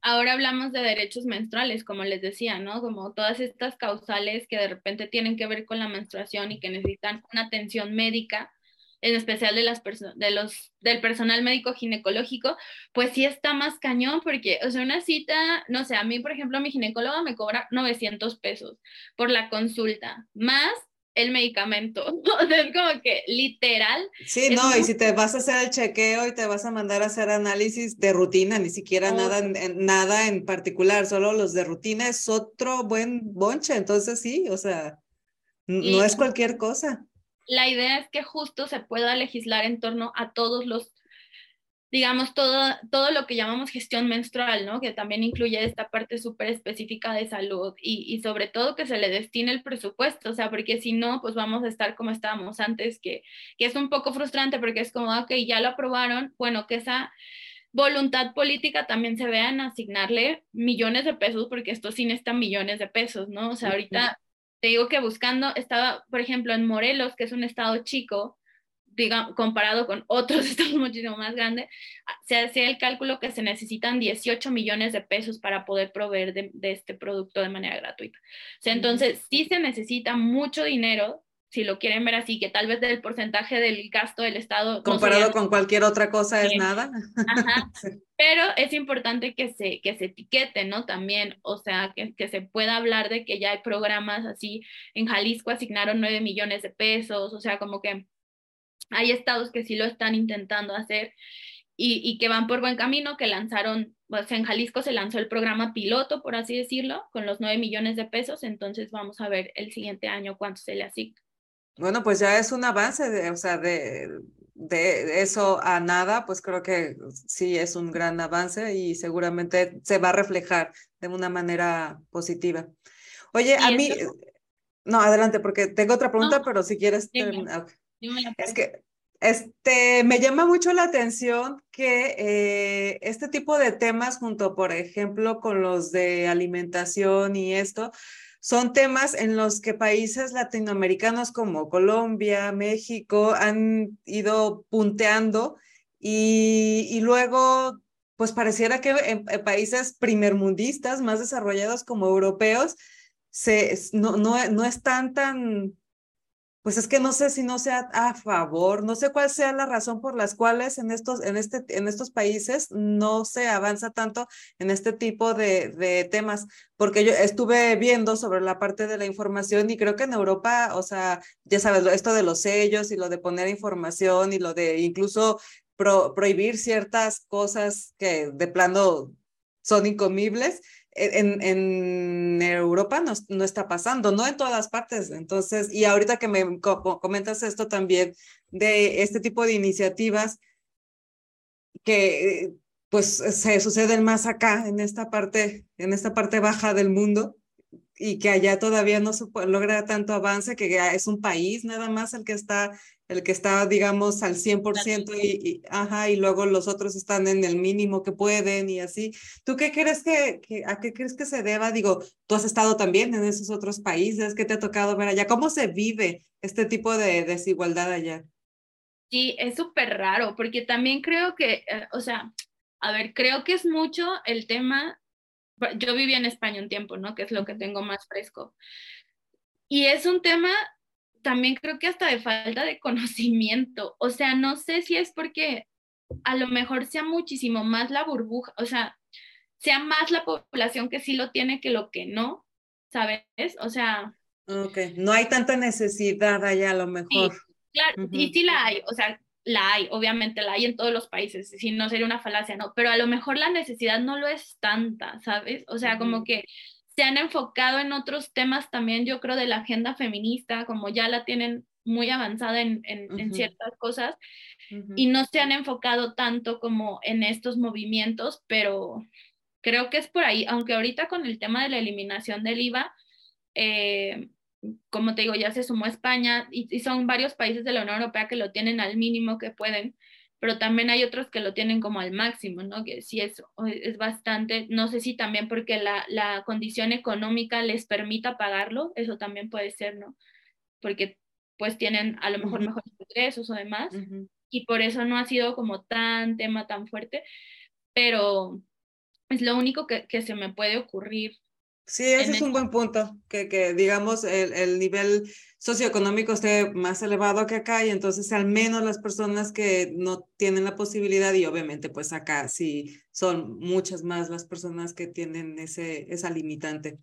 ahora hablamos de derechos menstruales, como les decía, ¿no? Como todas estas causales que de repente tienen que ver con la menstruación y que necesitan una atención médica, en especial de las de los del personal médico ginecológico, pues sí está más cañón porque, o sea, una cita, no sé, a mí, por ejemplo, mi ginecóloga me cobra 900 pesos por la consulta, más el medicamento. O sea, es como que literal. Sí, no, y si te vas a hacer el chequeo y te vas a mandar a hacer análisis de rutina, ni siquiera nada, en, nada en particular, solo los de rutina es otro buen bonche, entonces sí, o sea, no es cualquier cosa. La idea es que justo se pueda legislar en torno a todos los digamos, todo, todo lo que llamamos gestión menstrual, ¿no? Que también incluye esta parte súper específica de salud y, y, sobre todo que se le destine el presupuesto, o sea, porque si no, pues vamos a estar como estábamos antes, que, que es un poco frustrante porque es como, ok, ya lo aprobaron, bueno, que esa voluntad política también se vea en asignarle millones de pesos, porque esto sí necesita millones de pesos, ¿no? O sea, ahorita te digo que buscando, estaba, por ejemplo, en Morelos, que es un estado chico, diga, comparado con otros estados muchísimo más grandes, se hacía el cálculo que se necesitan 18 millones de pesos para poder proveer de, este producto de manera gratuita. O sea, entonces sí se necesita mucho dinero si lo quieren ver así, que tal vez del porcentaje del gasto del Estado. Comparado con cualquier otra cosa es nada. Ajá. Pero es importante que se, que se etiquete, ¿no? También, o sea, que, que, se pueda hablar de que ya hay programas así. En Jalisco asignaron 9 millones de pesos, o sea, como que hay estados que sí lo están intentando hacer y, y que van por buen camino, que lanzaron, en Jalisco se lanzó el programa piloto, por así decirlo, con los 9 millones de pesos, entonces vamos a ver el siguiente año cuánto se le asigna. Bueno, pues ya es un avance, de, o sea, de, de eso a nada, pues creo que sí es un gran avance y seguramente se va a reflejar de una manera positiva. Oye, a mí, no, adelante, porque tengo otra pregunta, pero si quieres Es que este, me llama mucho la atención que eh, este tipo de temas, junto, por ejemplo, con los de alimentación y esto, son temas en los que países latinoamericanos como Colombia, México han ido punteando y, y luego, pues pareciera que en, en, países primermundistas, más desarrollados como europeos, se, no, no, no están tan pues es que no sé si no sea a favor, no sé cuál sea la razón por las cuales en estos, en este, en estos países no se avanza tanto en este tipo de, temas, porque yo estuve viendo sobre la parte de la información y creo que en Europa, o sea, ya sabes, esto de los sellos y lo de poner información y lo de incluso pro, prohibir ciertas cosas que de plano son incomibles, en, Europa no, no, está pasando, no en todas partes. Entonces, y ahorita que me comentas esto también de este tipo de iniciativas que pues se suceden más acá, en esta parte, en esta parte baja del mundo, y que allá todavía no se logra tanto avance, que es un país nada más el que está, el que está, digamos, al 100% y, y, ajá, y luego los otros están en el mínimo que pueden y así. ¿Tú qué crees que, que, a qué crees que se deba? Digo, tú has estado también en esos otros países, ¿qué te ha tocado ver allá? ¿Cómo se vive este tipo de desigualdad allá? Sí, es súper raro, porque también creo que, eh, o sea, a ver, creo que es mucho el tema yo viví en España un tiempo, ¿no? Que es lo que tengo más fresco. Y es un tema también creo que hasta de falta de conocimiento. O sea, no sé si es porque a lo mejor sea muchísimo más la burbuja, o sea, sea más la población que sí lo tiene que lo que no, ¿sabes? O sea... Ok, no hay tanta necesidad allá a lo mejor. Sí, claro, uh -huh. y sí la hay, o sea, la hay, obviamente la hay en todos los países, si no sería una falacia, ¿no? Pero a lo mejor la necesidad no lo es tanta, ¿sabes? O sea, como que se han enfocado en otros temas también, yo creo, de la agenda feminista, como ya la tienen muy avanzada en, en, uh -huh. en ciertas cosas, uh -huh. y no se han enfocado tanto como en estos movimientos, pero creo que es por ahí, aunque ahorita con el tema de la eliminación del IVA, eh, como te digo, ya se sumó España y, y, son varios países de la Unión Europea que lo tienen al mínimo que pueden, pero también hay otros que lo tienen como al máximo, ¿no? Que sí es, es bastante, no sé si también porque la, la condición económica les permita pagarlo, eso también puede ser, ¿no? Porque pues tienen a lo mejor uh -huh. mejores ingresos o demás, uh -huh. y por eso no ha sido como tan tema tan fuerte, pero es lo único que, que se me puede ocurrir Sí, ese es un buen punto, que, que digamos el, el, nivel socioeconómico esté más elevado que acá y entonces al menos las personas que no tienen la posibilidad y obviamente pues acá sí son muchas más las personas que tienen ese, esa limitante.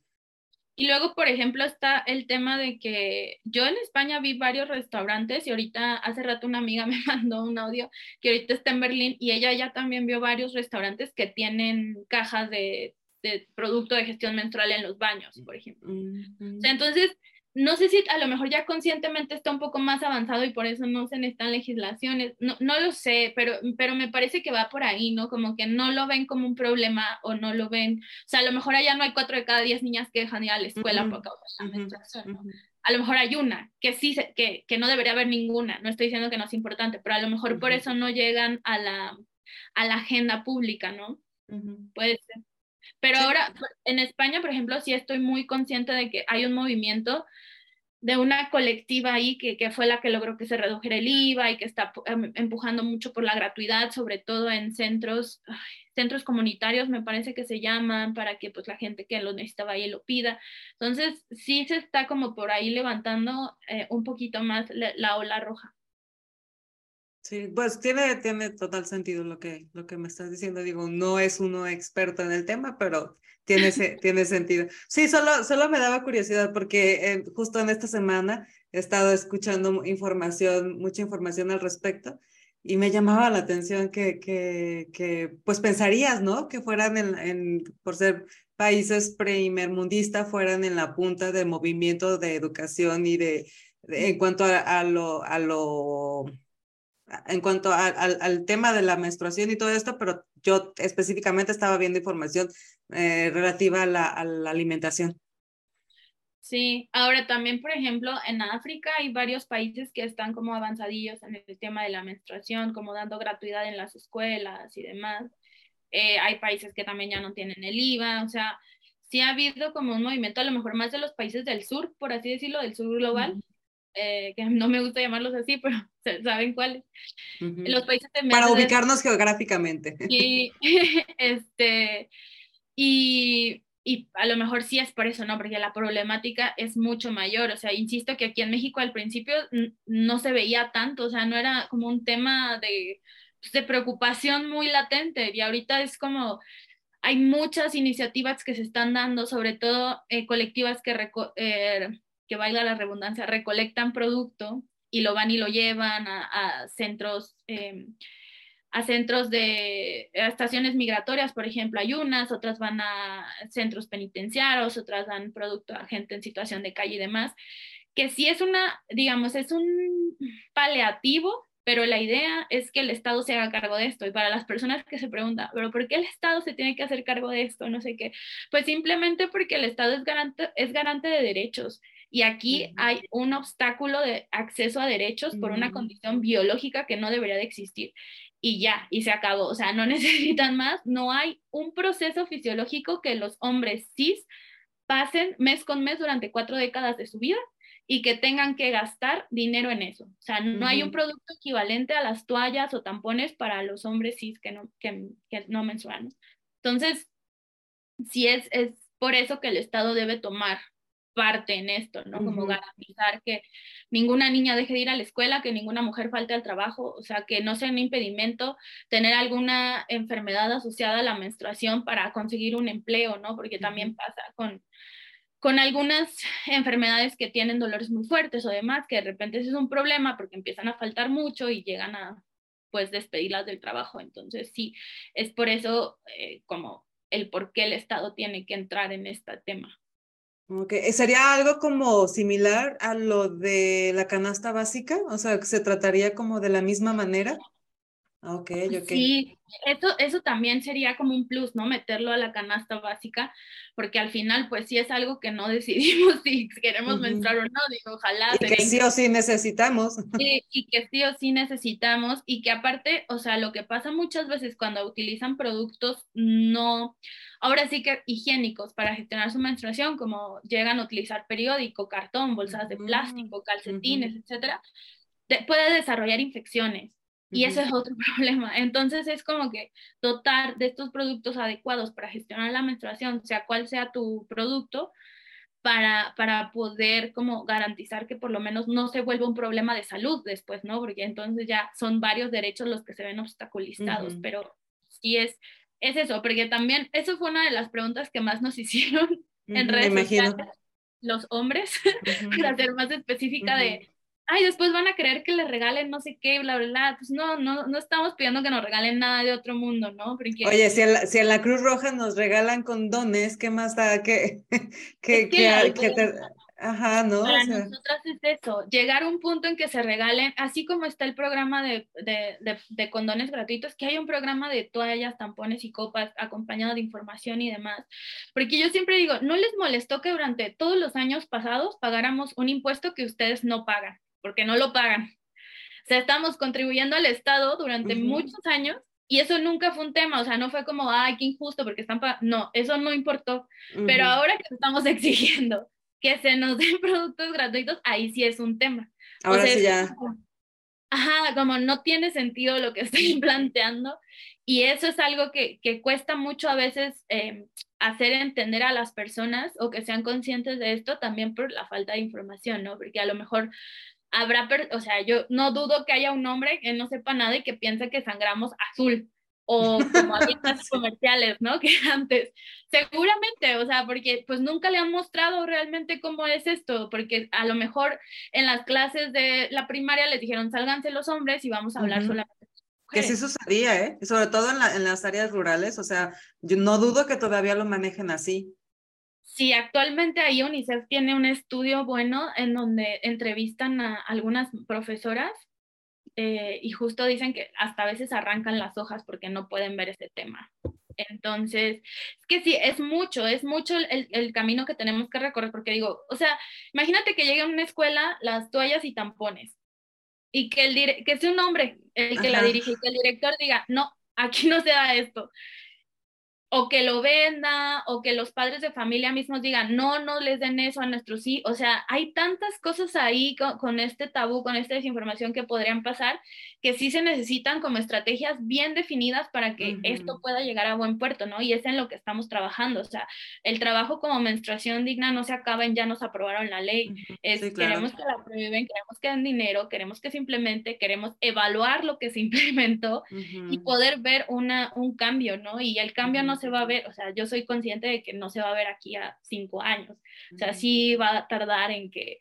Y luego, por ejemplo, está el tema de que yo en España vi varios restaurantes y ahorita hace rato una amiga me mandó un audio que ahorita está en Berlín y ella ya también vio varios restaurantes que tienen cajas de de producto de gestión menstrual en los baños, por ejemplo. Mm -hmm. o sea, entonces, no sé si a lo mejor ya conscientemente está un poco más avanzado y por eso no se necesitan legislaciones, no, no lo sé, pero, pero me parece que va por ahí, ¿no? Como que no lo ven como un problema o no lo ven, o sea, a lo mejor allá no hay cuatro de cada diez niñas que dejan ir a la escuela uh -huh. por causa de la menstruación, ¿no? A lo mejor hay una, que sí, que, que no debería haber ninguna, no estoy diciendo que no es importante, pero a lo mejor uh -huh. por eso no llegan a la, a la agenda pública, ¿no? Puede ser. Pero sí. ahora, en España, por ejemplo, sí estoy muy consciente de que hay un movimiento de una colectiva ahí que, que, fue la que logró que se redujera el IVA y que está em, empujando mucho por la gratuidad, sobre todo en centros, centros comunitarios, me parece que se llaman, para que pues la gente que lo necesitaba ahí lo pida. Entonces, sí se está como por ahí levantando eh, un poquito más la, la, ola roja. Sí, pues tiene, tiene total sentido lo que, lo que me estás diciendo. Digo, no es uno experto en el tema, pero tiene, tiene sentido. Sí, solo, solo me daba curiosidad porque eh, justo en esta semana he estado escuchando información, mucha información al respecto y me llamaba la atención que, que, que pues pensarías, ¿no? Que fueran en, en, por ser países primermundistas, fueran en la punta del movimiento de educación y de, en cuanto a, a, lo, a lo en cuanto al, al, tema de la menstruación y todo esto, pero yo específicamente estaba viendo información eh, relativa a la, a la, alimentación. Sí, ahora también, por ejemplo, en África hay varios países que están como avanzadillos en el tema de la menstruación, como dando gratuidad en las escuelas y demás. Eh, hay países que también ya no tienen el IVA, o sea, sí ha habido como un movimiento, a lo mejor más de los países del sur, por así decirlo, del sur global, eh, que no me gusta llamarlos así, pero saben cuáles. Los países Para ubicarnos geográficamente. Y, este, y, y, a lo mejor sí es por eso, ¿no? Porque la problemática es mucho mayor. O sea, insisto que aquí en México al principio no se veía tanto, o sea, no era como un tema de, pues, de preocupación muy latente. Y ahorita es como, hay muchas iniciativas que se están dando, sobre todo eh, colectivas que, eh, que valga la redundancia, recolectan producto y lo van y lo llevan a, a centros. Eh, a centros de a estaciones migratorias, por ejemplo, hay unas, otras van a centros penitenciarios, otras dan producto a gente en situación de calle y demás, que sí es una, digamos, es un paliativo, pero la idea es que el Estado se haga cargo de esto. Y para las personas que se preguntan, pero ¿por qué el Estado se tiene que hacer cargo de esto? No sé qué. Pues simplemente porque el Estado es garante, es garante de derechos. Y aquí hay un obstáculo de acceso a derechos por una condición biológica que no debería de existir y ya, y se acabó. O sea, no necesitan más, no hay un proceso fisiológico que los hombres cis pasen mes con mes durante cuatro décadas de su vida y que tengan que gastar dinero en eso. O sea, no hay un producto equivalente a las toallas o tampones para los hombres cis que no, que, que no menstruan. Entonces, sí es, es por eso que el Estado debe tomar parte en esto, ¿no? Como garantizar que ninguna niña deje de ir a la escuela, que ninguna mujer falte al trabajo, o sea, que no sea un impedimento tener alguna enfermedad asociada a la menstruación para conseguir un empleo, ¿no? Porque también pasa con, con algunas enfermedades que tienen dolores muy fuertes o demás, que de repente ese es un problema porque empiezan a faltar mucho y llegan a, pues, despedirlas del trabajo. Entonces, sí, es por eso eh, como el por qué el Estado tiene que entrar en este tema. Okay. ¿Sería algo como similar a lo de la canasta básica? O sea, ¿se trataría como de la misma manera? Ok, ok. Sí, eso, eso también sería como un plus, ¿no? Meterlo a la canasta básica, porque al final, pues sí es algo que no decidimos si queremos menstruar o no, digo, ojalá. Y que sí o sí necesitamos. Sí, y que sí o sí necesitamos, y que aparte, o sea, lo que pasa muchas veces cuando utilizan productos no, ahora sí que higiénicos para gestionar su menstruación, como llegan a utilizar periódico, cartón, bolsas de plástico, calcetines, etcétera, puede desarrollar infecciones. Y ese es otro problema. Entonces es como que dotar de estos productos adecuados para gestionar la menstruación, sea cual sea tu producto, para, para poder como garantizar que por lo menos no se vuelva un problema de salud después, ¿no? Porque entonces ya son varios derechos los que se ven obstaculizados, pero sí es, es eso, porque también eso fue una de las preguntas que más nos hicieron en redes sociales los hombres, para ser más específica de ay, después van a creer que les regalen no sé qué, bla, bla, bla. Pues no, no, no estamos pidiendo que nos regalen nada de otro mundo, ¿no? Oye, si en, la, si en la Cruz Roja nos regalan condones, ¿qué más da que, que, que, que te... Ajá, ¿no? Para o sea... nosotras es eso, llegar a un punto en que se regalen, así como está el programa de, de, de, de, condones gratuitos, que hay un programa de toallas, tampones y copas acompañado de información y demás. Porque yo siempre digo, no les molestó que durante todos los años pasados pagáramos un impuesto que ustedes no pagan porque no lo pagan. O sea, estamos contribuyendo al Estado durante muchos años y eso nunca fue un tema, o sea, no fue como, ay, qué injusto porque están pagando. No, eso no importó. Pero ahora que estamos exigiendo que se nos den productos gratuitos, ahí sí es un tema. Ahora sí ya. ajá, como no tiene sentido lo que estoy planteando y eso es algo que, que cuesta mucho a veces eh, hacer entender a las personas o que sean conscientes de esto también por la falta de información, ¿no? Porque a lo mejor habrá, o sea, yo no dudo que haya un hombre que no sepa nada y que piense que sangramos azul o como había comerciales, ¿no? Que antes, seguramente, o sea, porque pues nunca le han mostrado realmente cómo es esto, porque a lo mejor en las clases de la primaria les dijeron, sálganse los hombres y vamos a hablar solamente que sí sucedía, ¿eh? Sobre todo en, en, las áreas rurales, o sea, yo no dudo que todavía lo manejen así. Sí, actualmente ahí UNICEF tiene un estudio bueno en donde entrevistan a algunas profesoras eh, y justo dicen que hasta a veces arrancan las hojas porque no pueden ver ese tema. Entonces, es que sí, es mucho, es mucho el, el, camino que tenemos que recorrer, porque digo, o sea, imagínate que llegue a una escuela las toallas y tampones y que, el que sea un hombre el que la dirige y que el director diga, no, aquí no se da esto o que lo venda, o que los padres de familia mismos digan, no, no les den eso a nuestros hijos. O sea, hay tantas cosas ahí con, este tabú, con esta desinformación que podrían pasar, que sí se necesitan como estrategias bien definidas para que esto pueda llegar a buen puerto, ¿no? Y es en lo que estamos trabajando. O sea, el trabajo como menstruación digna no se acaba en ya nos aprobaron la ley. es, Queremos que la prohíben, queremos que den dinero, queremos que se implemente, queremos evaluar lo que se implementó y poder ver una, un cambio, ¿no? Y el cambio no se se va a ver, o sea, yo soy consciente de que no se va a ver aquí a cinco años, o sea, sí va a tardar en que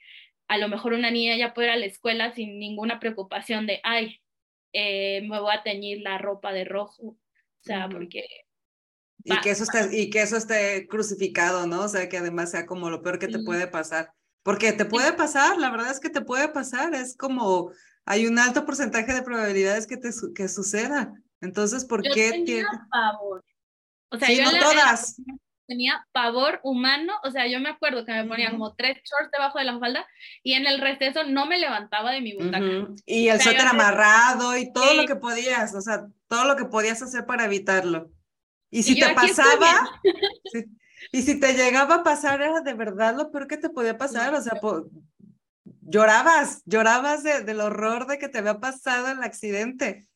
a lo mejor una niña ya pueda ir a la escuela sin ninguna preocupación de, ay, eh, me voy a teñir la ropa de rojo, o sea, porque... Y que, eso esté, y que eso esté crucificado, ¿no? O sea, que además sea como lo peor que te puede pasar. Porque te puede pasar, la verdad es que te puede pasar, es como hay un alto porcentaje de probabilidades que te que suceda. Entonces, ¿por qué tenía o sea, yo todas. tenía pavor humano, o sea, yo me acuerdo que me ponía como tres shorts debajo de la falda y en el receso no me levantaba de mi butaca. Y el suéter amarrado y todo lo que podías, o sea, todo lo que podías hacer para evitarlo. Y si te pasaba, y si te llegaba a pasar, era de verdad lo peor que te podía pasar, o sea, llorabas, llorabas del horror de que te había pasado el accidente.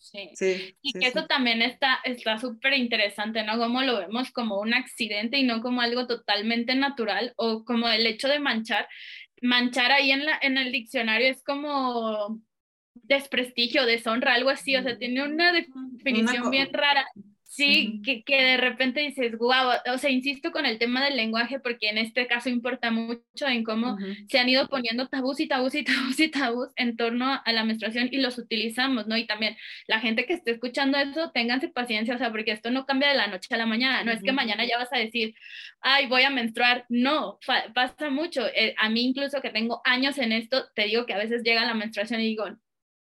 Sí. y que eso también está súper interesante, ¿no? Como lo vemos como un accidente y no como algo totalmente natural o como el hecho de manchar. Manchar ahí en, la, en el diccionario es como desprestigio, deshonra, algo así, o sea, tiene una definición bien rara Sí, que, que, de repente dices, wow, o sea, insisto con el tema del lenguaje porque en este caso importa mucho en cómo se han ido poniendo tabús y tabús y tabús y tabús en torno a la menstruación y los utilizamos, ¿no? Y también la gente que esté escuchando eso, ténganse paciencia, o sea, porque esto no cambia de la noche a la mañana, no es que mañana ya vas a decir, ay, voy a menstruar, no, pasa mucho. Eh, a mí incluso que tengo años en esto, te digo que a veces llega la menstruación y digo,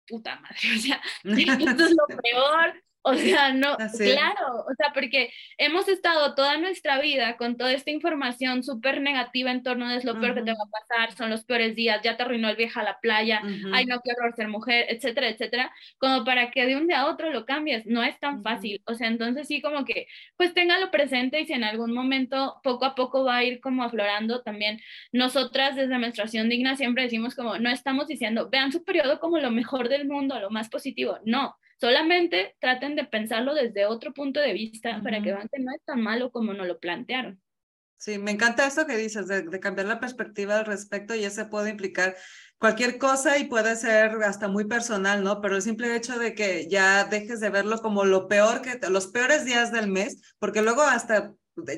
puta madre, o sea, esto es lo peor, o sea, no, claro, o sea, porque hemos estado toda nuestra vida con toda esta información súper negativa en torno de lo peor que te va a pasar, son los peores días, ya te arruinó el viaje a la playa, ay, no quiero ser mujer, etcétera, etcétera, como para que de un día a otro lo cambies, no es tan fácil, o sea, entonces sí como que, pues téngalo presente y si en algún momento poco a poco va a ir como aflorando también, nosotras desde Menstruación Digna siempre decimos como, no estamos diciendo, vean su periodo como lo mejor del mundo, lo más positivo, no, Solamente traten de pensarlo desde otro punto de vista para que vean que no es tan malo como nos lo plantearon. Sí, me encanta eso que dices, de, cambiar la perspectiva al respecto y eso puede implicar cualquier cosa y puede ser hasta muy personal, ¿no? Pero el simple hecho de que ya dejes de verlo como lo peor que, los peores días del mes, porque luego hasta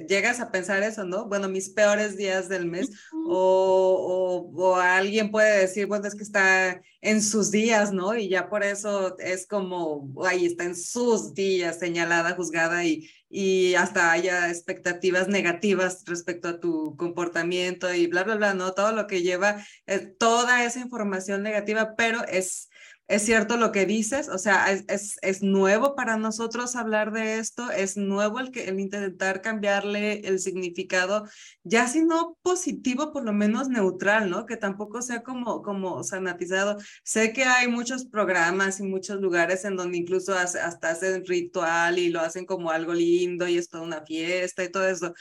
llegas a pensar eso, ¿no? Bueno, mis peores días del mes, o, o, alguien puede decir, bueno, es que está en sus días, ¿no? Y ya por eso es como, ahí está en sus días, señalada, juzgada, y, y hasta haya expectativas negativas respecto a tu comportamiento y bla, bla, bla, ¿no? Todo lo que lleva, eh, toda esa información negativa, pero es es cierto lo que dices, o sea, es, es, nuevo para nosotros hablar de esto, es nuevo el, que, el intentar cambiarle el significado, ya si no positivo, por lo menos neutral, ¿no? Que tampoco sea como, como sanatizado. Sé que hay muchos programas y muchos lugares en donde incluso hasta hacen ritual y lo hacen como algo lindo y es toda una fiesta y todo eso,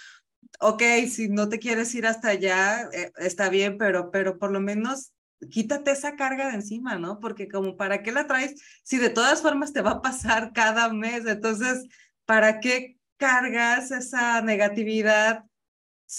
ok, si no te quieres ir hasta allá, eh, está bien, pero, pero por lo menos quítate esa carga de encima, ¿no? Porque como, ¿para qué la traes? Si de todas formas te va a pasar cada mes, entonces, ¿para qué cargas esa negatividad?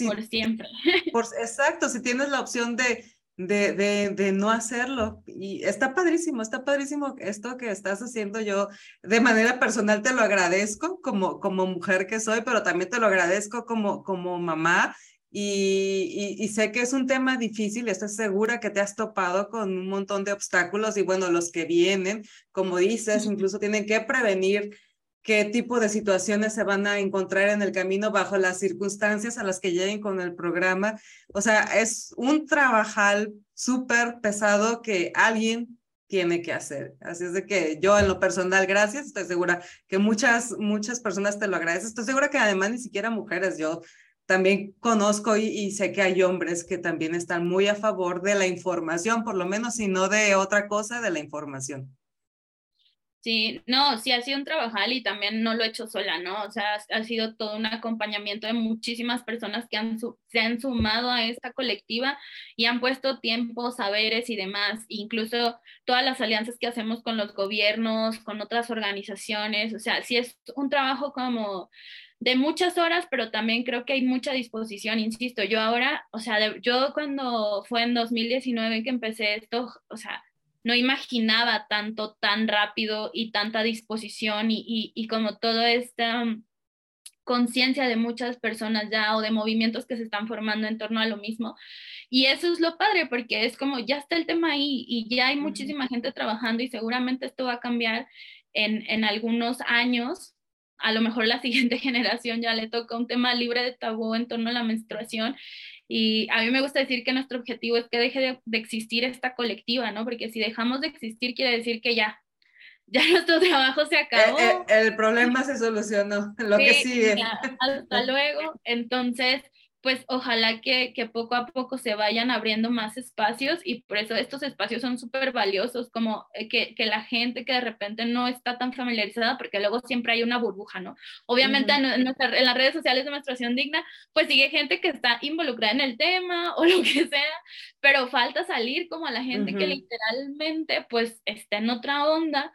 por siempre. Por, exacto, si tienes la opción de, de, de, de, no hacerlo. Y está padrísimo, está padrísimo esto que estás haciendo. Yo de manera personal te lo agradezco como, como mujer que soy, pero también te lo agradezco como, como mamá y, y, sé que es un tema difícil, estoy segura que te has topado con un montón de obstáculos y bueno, los que vienen, como dices, incluso tienen que prevenir qué tipo de situaciones se van a encontrar en el camino bajo las circunstancias a las que lleguen con el programa. O sea, es un trabajal súper pesado que alguien tiene que hacer. Así es de que yo en lo personal, gracias, estoy segura que muchas, muchas personas te lo agradecen. Estoy segura que además ni siquiera mujeres, yo también conozco y, sé que hay hombres que también están muy a favor de la información, por lo menos, si no de otra cosa, de la información. Sí, no, sí ha sido un trabajal y también no lo he hecho sola, ¿no? O sea, ha sido todo un acompañamiento de muchísimas personas que han se han sumado a esta colectiva y han puesto tiempo, saberes y demás, incluso todas las alianzas que hacemos con los gobiernos, con otras organizaciones, o sea, sí es un trabajo como de muchas horas, pero también creo que hay mucha disposición, insisto, yo ahora, o sea, yo cuando fue en 2019 que empecé esto, o sea, no imaginaba tanto, tan rápido y tanta disposición y, y, y como toda esta conciencia de muchas personas ya o de movimientos que se están formando en torno a lo mismo. Y eso es lo padre, porque es como ya está el tema ahí y ya hay muchísima gente trabajando y seguramente esto va a cambiar en, en algunos años a lo mejor la siguiente generación ya le toca un tema libre de tabú en torno a la menstruación. Y a mí me gusta decir que nuestro objetivo es que deje de, existir esta colectiva, ¿no? Porque si dejamos de existir quiere decir que ya, ya nuestro trabajo se acabó. Eh, eh, el, problema se solucionó, lo que sigue. hasta luego. Entonces, pues ojalá que, que, poco a poco se vayan abriendo más espacios y por eso estos espacios son súper valiosos, como eh, que, que, la gente que de repente no está tan familiarizada, porque luego siempre hay una burbuja, ¿no? Obviamente en, en, las redes sociales de menstruación digna, pues sigue gente que está involucrada en el tema o lo que sea, pero falta salir como a la gente que literalmente pues está en otra onda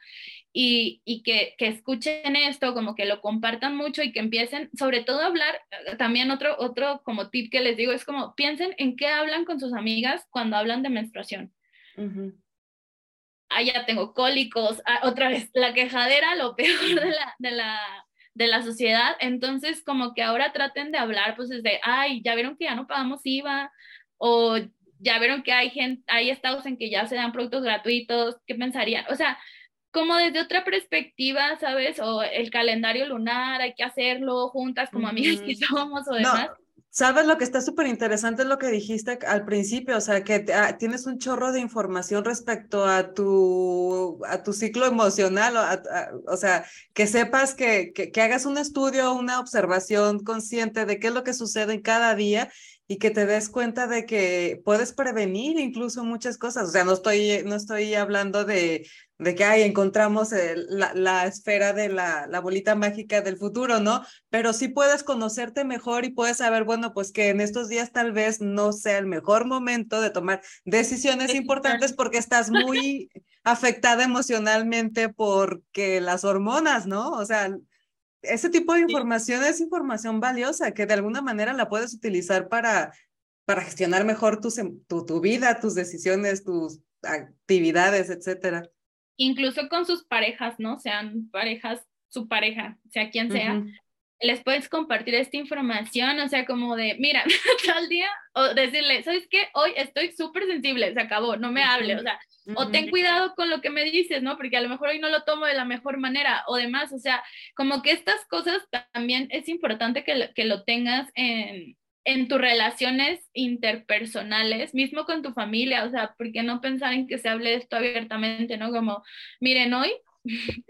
y, y que, que, escuchen esto, como que lo compartan mucho y que empiecen, sobre todo a hablar, eh, también otro, otro como tip que les digo es como piensen en qué hablan con sus amigas cuando hablan de menstruación. Ah, ya tengo cólicos, ah, otra vez, la quejadera, lo peor de la, de la, de la sociedad, entonces como que ahora traten de hablar pues desde, ay, ya vieron que ya no pagamos IVA, o ya vieron que hay gente, hay estados en que ya se dan productos gratuitos, ¿qué pensarían? O sea, como desde otra perspectiva, ¿sabes? O el calendario lunar, hay que hacerlo juntas como amigas que somos o demás. Sabes lo que está súper interesante es lo que dijiste al principio, o sea, que ah, tienes un chorro de información respecto a tu, a tu ciclo emocional, o, o sea, que sepas que, que, que, hagas un estudio, una observación consciente de qué es lo que sucede en cada día y que te des cuenta de que puedes prevenir incluso muchas cosas. O sea, no estoy, no estoy hablando de, de que ahí encontramos la, la, esfera de la, la, bolita mágica del futuro, ¿no? Pero sí puedes conocerte mejor y puedes saber, bueno, pues que en estos días tal vez no sea el mejor momento de tomar decisiones importantes porque estás muy afectada emocionalmente porque las hormonas, ¿no? O sea, ese tipo de información es información valiosa que de alguna manera la puedes utilizar para, para gestionar mejor tu, tu, tu vida, tus decisiones, tus actividades, etcétera incluso con sus parejas, ¿no? Sean parejas, su pareja, sea quien sea, les puedes compartir esta información, o sea, como de, mira, tal día, o decirle, ¿sabes qué? Hoy estoy súper sensible, se acabó, no me hable, o sea, o ten cuidado con lo que me dices, ¿no? Porque a lo mejor hoy no lo tomo de la mejor manera, o demás, o sea, como que estas cosas también es importante que que lo tengas en, en tus relaciones interpersonales, mismo con tu familia, o sea, ¿por qué no pensar en que se hable de esto abiertamente, no? Como, miren, hoy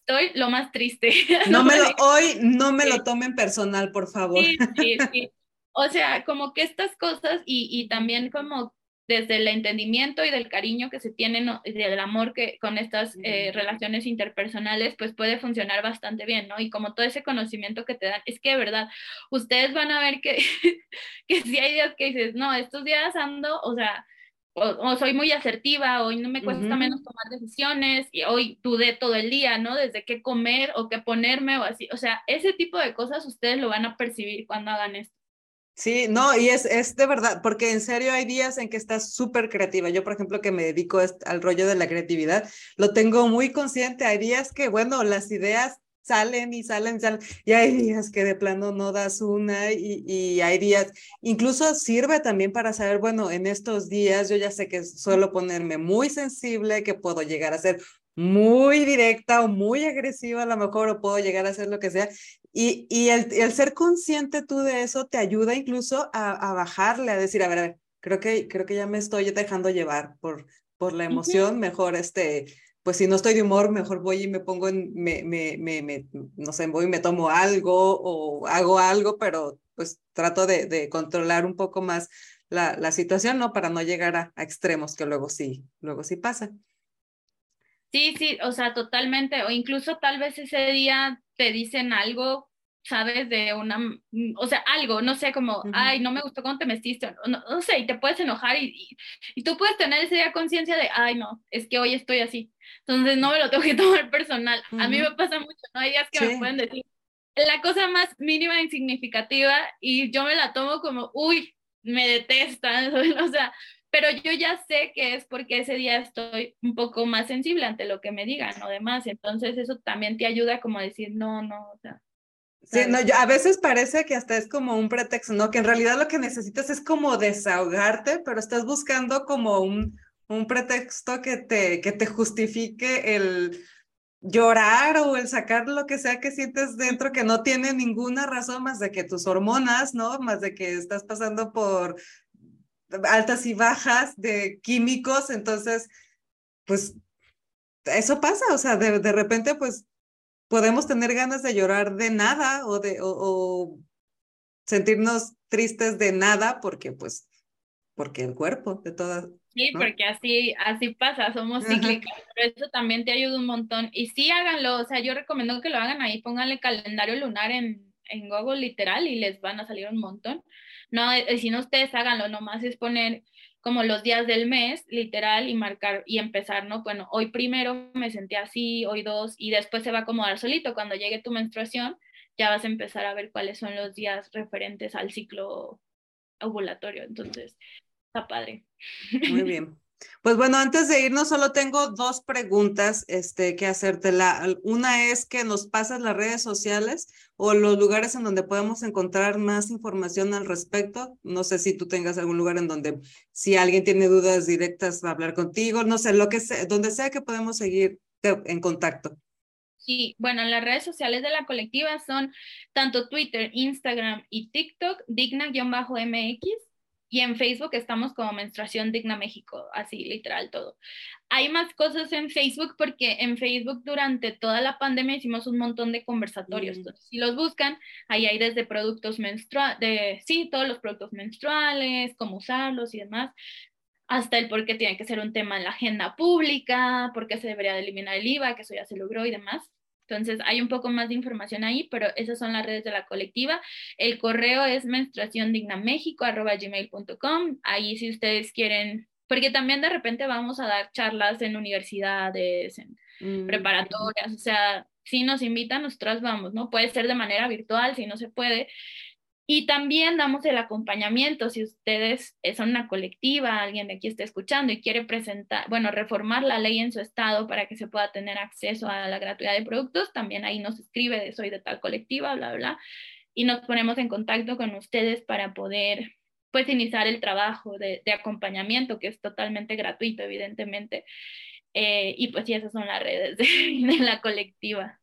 estoy lo más triste. No me lo, hoy no me lo tomen personal, por favor. Sí, sí, sí. O sea, como que estas cosas y, y también como desde el entendimiento y del cariño que se tienen y del amor que con estas eh, relaciones interpersonales, pues puede funcionar bastante bien, ¿no? Y como todo ese conocimiento que te dan, es que de verdad, ustedes van a ver que, que si hay días que dices, no, estos días ando, o sea, o, soy muy asertiva, hoy no me cuesta menos tomar decisiones, y hoy dudé todo el día, ¿no? Desde qué comer o qué ponerme o así. O sea, ese tipo de cosas ustedes lo van a percibir cuando hagan esto. Sí, no, y es, es de verdad, porque en serio hay días en que estás súper creativa. Yo, por ejemplo, que me dedico al rollo de la creatividad, lo tengo muy consciente. Hay días que, bueno, las ideas salen y salen y salen, y hay días que de plano no das una y, y, hay días, incluso sirve también para saber, bueno, en estos días yo ya sé que suelo ponerme muy sensible, que puedo llegar a ser muy directa o muy agresiva a lo mejor, o puedo llegar a hacer lo que sea, y, y el, el ser consciente tú de eso te ayuda incluso a, a, bajarle, a decir, a ver, a ver, creo que, creo que ya me estoy dejando llevar por, por la emoción, mejor este, pues si no estoy de humor, mejor voy y me pongo en, me, me, me, no sé, voy y me tomo algo o hago algo, pero pues trato de, de controlar un poco más la, la, situación, ¿no? Para no llegar a, a, extremos que luego sí, luego sí pasa. Sí, sí, o sea, totalmente, o incluso tal vez ese día te dicen algo ¿sabes? De una, mm, o sea, algo, no sé, como, ay, no me gustó cómo te metiste, no, no, sé, y te puedes enojar y, y, tú puedes tener ese día conciencia de, ay, no, es que hoy estoy así, entonces no me lo tengo que tomar personal. A mí me pasa mucho, ¿no? Hay días que me pueden decir la cosa más mínima e insignificativa y yo me la tomo como, uy, me detestan, o sea, pero yo ya sé que es porque ese día estoy un poco más sensible ante lo que me digan o demás, entonces eso también te ayuda como a decir, no, no, o sea, Sí, no, yo, a veces parece que hasta es como un pretexto, ¿no? Que en realidad lo que necesitas es como desahogarte, pero estás buscando como un, un pretexto que te, que te justifique el llorar o el sacar lo que sea que sientes dentro que no tiene ninguna razón más de que tus hormonas, ¿no? Más de que estás pasando por altas y bajas de químicos, entonces, pues eso pasa, o sea, de, de repente, pues podemos tener ganas de llorar de nada o de o, sentirnos tristes de nada porque pues porque el cuerpo de todas Sí, porque así, así pasa, somos cíclicas, pero eso también te ayuda un montón. Y sí, háganlo, o sea, yo recomiendo que lo hagan ahí, pónganle calendario lunar en, en Google literal y les van a salir un montón. No, eh, si no ustedes háganlo, nomás es poner como los días del mes, literal, y marcar y empezar, ¿no? Bueno, hoy primero me sentí así, hoy dos, y después se va a acomodar solito. Cuando llegue tu menstruación, ya vas a empezar a ver cuáles son los días referentes al ciclo ovulatorio. Entonces, está padre. Muy bien. Pues bueno, antes de irnos, solo tengo dos preguntas este, que hacerte. La, una es que nos pasas las redes sociales o los lugares en donde podemos encontrar más información al respecto. No sé si tú tengas algún lugar en donde, si alguien tiene dudas directas, va a hablar contigo. No sé, lo que sea, donde sea que podemos seguir en contacto. Sí, bueno, las redes sociales de la colectiva son tanto Twitter, Instagram y TikTok, digna-mx y en Facebook estamos como Menstruación Digna México, así literal todo. Hay más cosas en Facebook porque en Facebook durante toda la pandemia hicimos un montón de conversatorios. Mm. si los buscan, ahí hay desde productos menstruales, de, sí, todos los productos menstruales, cómo usarlos y demás, hasta el por qué tiene que ser un tema en la agenda pública, por qué se debería de eliminar el IVA, que eso ya se logró y demás. Entonces hay un poco más de información ahí, pero esas son las redes de la colectiva. El correo es menstruaciondignamexico.com. Ahí si ustedes quieren, porque también de repente vamos a dar charlas en universidades, en mm, preparatorias, o sea, si nos invitan, nosotras vamos, ¿no? Puede ser de manera virtual, si no se puede. Y también damos el acompañamiento, si ustedes son una colectiva, alguien aquí está escuchando y quiere presentar, bueno, reformar la ley en su estado para que se pueda tener acceso a la gratuidad de productos, también ahí nos escribe soy de tal colectiva, bla, bla, y nos ponemos en contacto con ustedes para poder, pues, iniciar el trabajo de, acompañamiento, que es totalmente gratuito, evidentemente. Eh, y pues sí, esas son las redes de, de la colectiva.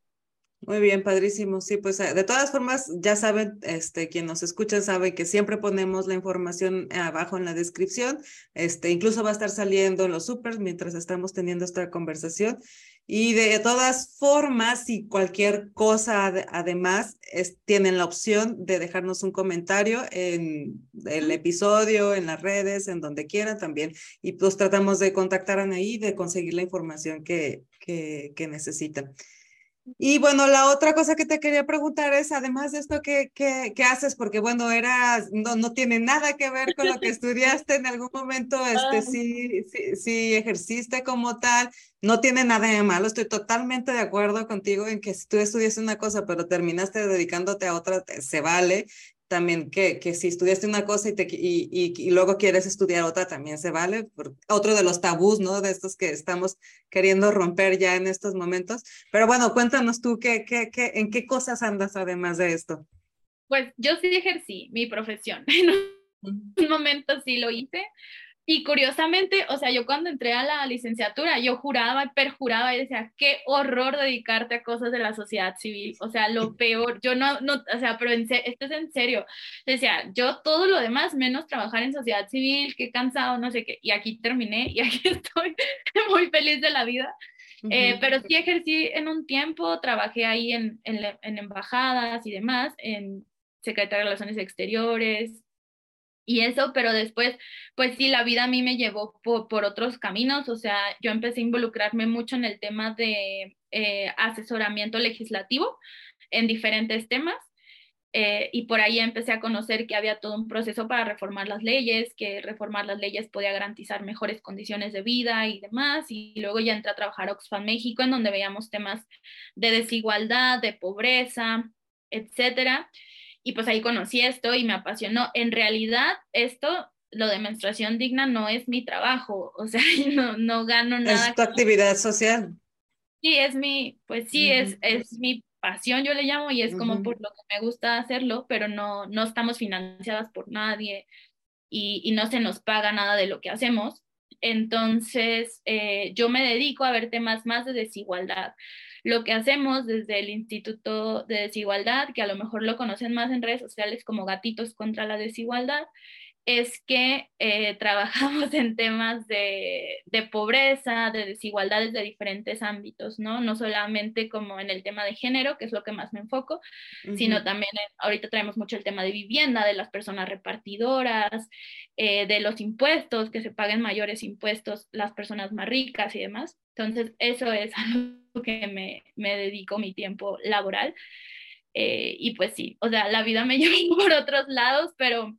Muy bien, padrísimo. Sí, pues eh, de todas formas, ya saben, este, quien nos escucha sabe que siempre ponemos la información abajo en la descripción. Este, incluso va a estar saliendo en los supers mientras estamos teniendo esta conversación. Y de todas formas, si cualquier cosa además, es, tienen la opción de dejarnos un comentario en el episodio, en las redes, en donde quieran también. Y pues tratamos de contactar a Anaí, de conseguir la información que, que, que necesitan. Y bueno, la otra cosa que te quería preguntar es, además de esto, ¿qué, qué, qué haces? Porque bueno, eras, no, no tiene nada que ver con lo que estudiaste en algún momento, este, sí, sí, sí, ejerciste como tal, no tiene nada de malo, estoy totalmente de acuerdo contigo en que si tú estudiaste una cosa, pero terminaste dedicándote a otra, se vale, también que, que si estudiaste una cosa y, te, y, y, luego quieres estudiar otra, también se vale. Otro de los tabús, ¿no? De estos que estamos queriendo romper ya en estos momentos. Pero bueno, cuéntanos tú, ¿qué, qué, qué, ¿en qué cosas andas además de esto? Pues yo sí ejercí mi profesión. En un momento sí lo hice, y curiosamente, o sea, yo cuando entré a la licenciatura, yo juraba y perjuraba y decía, qué horror dedicarte a cosas de la sociedad civil, o sea, lo peor, yo no, no o sea, pero en, esto es en serio, decía, yo todo lo demás, menos trabajar en sociedad civil, qué cansado, no sé qué, y aquí terminé y aquí estoy muy feliz de la vida. Eh, pero sí ejercí en un tiempo, trabajé ahí en, en, en embajadas y demás, en Secretaría de Relaciones Exteriores, y eso, pero después, pues sí, la vida a mí me llevó por, otros caminos, o sea, yo empecé a involucrarme mucho en el tema de eh, asesoramiento legislativo en diferentes temas. Eh, y por ahí empecé a conocer que había todo un proceso para reformar las leyes, que reformar las leyes podía garantizar mejores condiciones de vida y demás. Y luego ya entré a trabajar a Oxfam México, en donde veíamos temas de desigualdad, de pobreza, etcétera y pues ahí conocí esto y me apasionó. En realidad, esto, lo de menstruación digna, no es mi trabajo, o sea, no, no gano nada. Es tu actividad social. Sí, es mi, pues sí, es, es mi pasión, yo le llamo, y es como por lo que me gusta hacerlo, pero no, no estamos financiadas por nadie y, y no se nos paga nada de lo que hacemos. Entonces, eh, yo me dedico a ver temas más de desigualdad, lo que hacemos desde el Instituto de Desigualdad, que a lo mejor lo conocen más en redes sociales como Gatitos contra la Desigualdad, es que eh, trabajamos en temas de, pobreza, de desigualdades de diferentes ámbitos, ¿no? No solamente como en el tema de género, que es lo que más me enfoco, sino también ahorita traemos mucho el tema de vivienda, de las personas repartidoras, eh, de los impuestos, que se paguen mayores impuestos las personas más ricas y demás. Entonces, eso es algo que me, me dedico mi tiempo laboral. Eh, y pues sí, o sea, la vida me llevó por otros lados, pero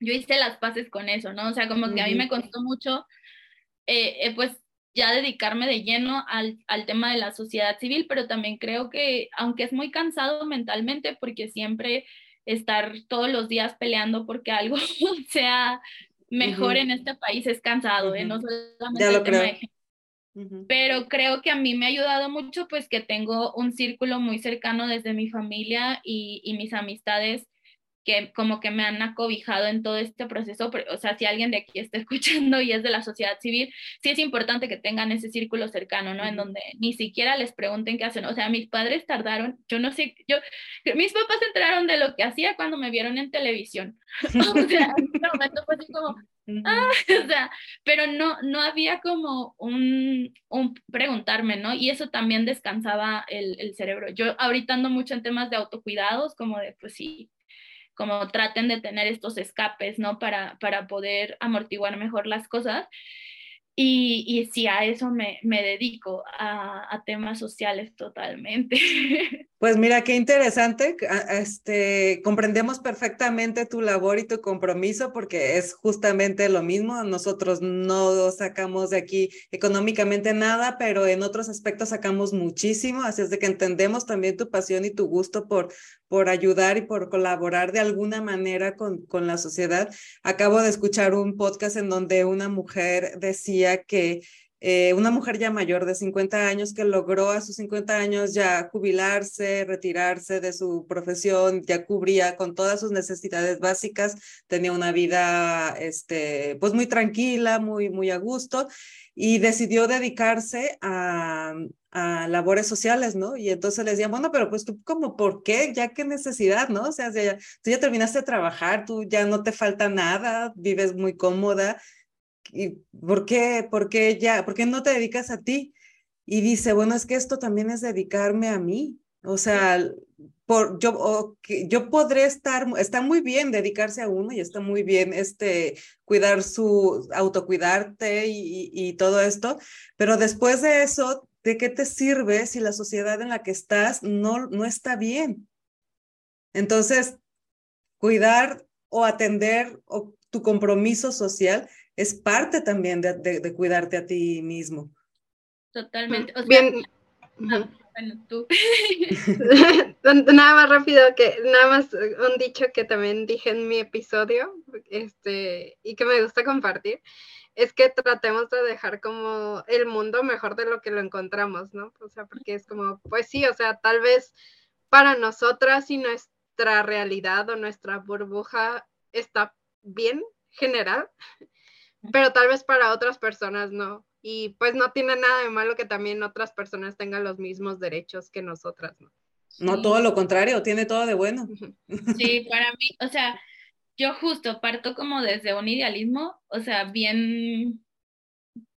yo hice las paces con eso, ¿no? O sea, como que a mí me costó mucho, eh, eh, pues ya dedicarme de lleno al, al, tema de la sociedad civil, pero también creo que, aunque es muy cansado mentalmente, porque siempre estar todos los días peleando porque algo sea mejor en este país es cansado, ¿eh? No solamente ya lo creo. Pero creo que a mí me ha ayudado mucho, pues que tengo un círculo muy cercano desde mi familia y, y mis amistades que como que me han acobijado en todo este proceso, o sea, si alguien de aquí está escuchando y es de la sociedad civil, sí es importante que tengan ese círculo cercano, ¿no? En donde ni siquiera les pregunten qué hacen, o sea, mis padres tardaron, yo no sé, yo, mis papás se enteraron de lo que hacía cuando me vieron en televisión, o sea, en ese momento fue así como, ah, o sea, pero no, no había como un, un preguntarme, ¿no? Y eso también descansaba el, el cerebro. Yo ahorita ando mucho en temas de autocuidados, como de, pues sí, como traten de tener estos escapes, ¿no? Para, para poder amortiguar mejor las cosas. Y, y sí, a eso me, me dedico, a, a, temas sociales totalmente. Pues mira, qué interesante. Este, comprendemos perfectamente tu labor y tu compromiso porque es justamente lo mismo. Nosotros no sacamos de aquí económicamente nada, pero en otros aspectos sacamos muchísimo. Así es de que entendemos también tu pasión y tu gusto por, por ayudar y por colaborar de alguna manera con, con la sociedad. Acabo de escuchar un podcast en donde una mujer decía que eh, una mujer ya mayor de 50 años que logró a sus 50 años ya jubilarse, retirarse de su profesión, ya cubría con todas sus necesidades básicas, tenía una vida este, pues muy tranquila, muy, muy a gusto y decidió dedicarse a, labores sociales, ¿no? Y entonces le decían, bueno, pero pues tú como, ¿por qué? Ya qué necesidad, ¿no? O sea, ya, tú ya terminaste de trabajar, tú ya no te falta nada, vives muy cómoda ¿Y por qué, por qué ya, por qué no te dedicas a ti? y dice, bueno, es que esto también es dedicarme a mí. O sea, por, yo, yo podré estar, está muy bien dedicarse a uno y está muy bien este, cuidar su, autocuidarte y, y todo esto, pero después de eso, ¿de qué te sirve si la sociedad en la que estás no, no está bien? Entonces, cuidar o atender o tu compromiso social es parte también de, de, cuidarte a ti mismo. Totalmente. Bien. Ah, bueno, tú. nada más rápido que nada más un dicho que también dije en mi episodio, este, y que me gusta compartir, es que tratemos de dejar como el mundo mejor de lo que lo encontramos, ¿no? O sea, porque es como, pues sí, o sea, tal vez para nosotras y nuestra realidad o nuestra burbuja está bien general, pero tal vez para otras personas no. Y pues no tiene nada de malo que también otras personas tengan los mismos derechos que nosotras, ¿no? No, todo lo contrario, tiene todo de bueno. Sí, para mí, o sea, yo justo parto como desde un idealismo, o sea, bien,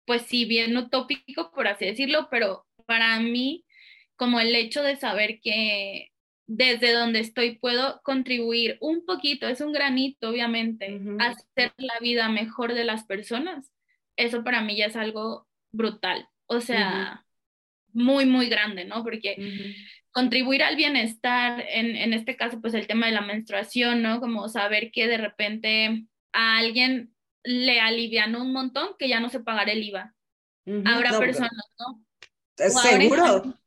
pues sí, bien utópico, por así decirlo, pero para mí, como el hecho de saber que desde donde estoy puedo contribuir un poquito, es un granito, obviamente, a hacer la vida mejor de las personas, eso para mí ya es algo brutal, o sea, muy, muy grande, ¿no? Porque contribuir al bienestar, en, en, este caso, pues el tema de la menstruación, ¿no? Como saber que de repente a alguien le alivian un montón que ya no se pagará el IVA. Habrá personas, ¿no? Seguro.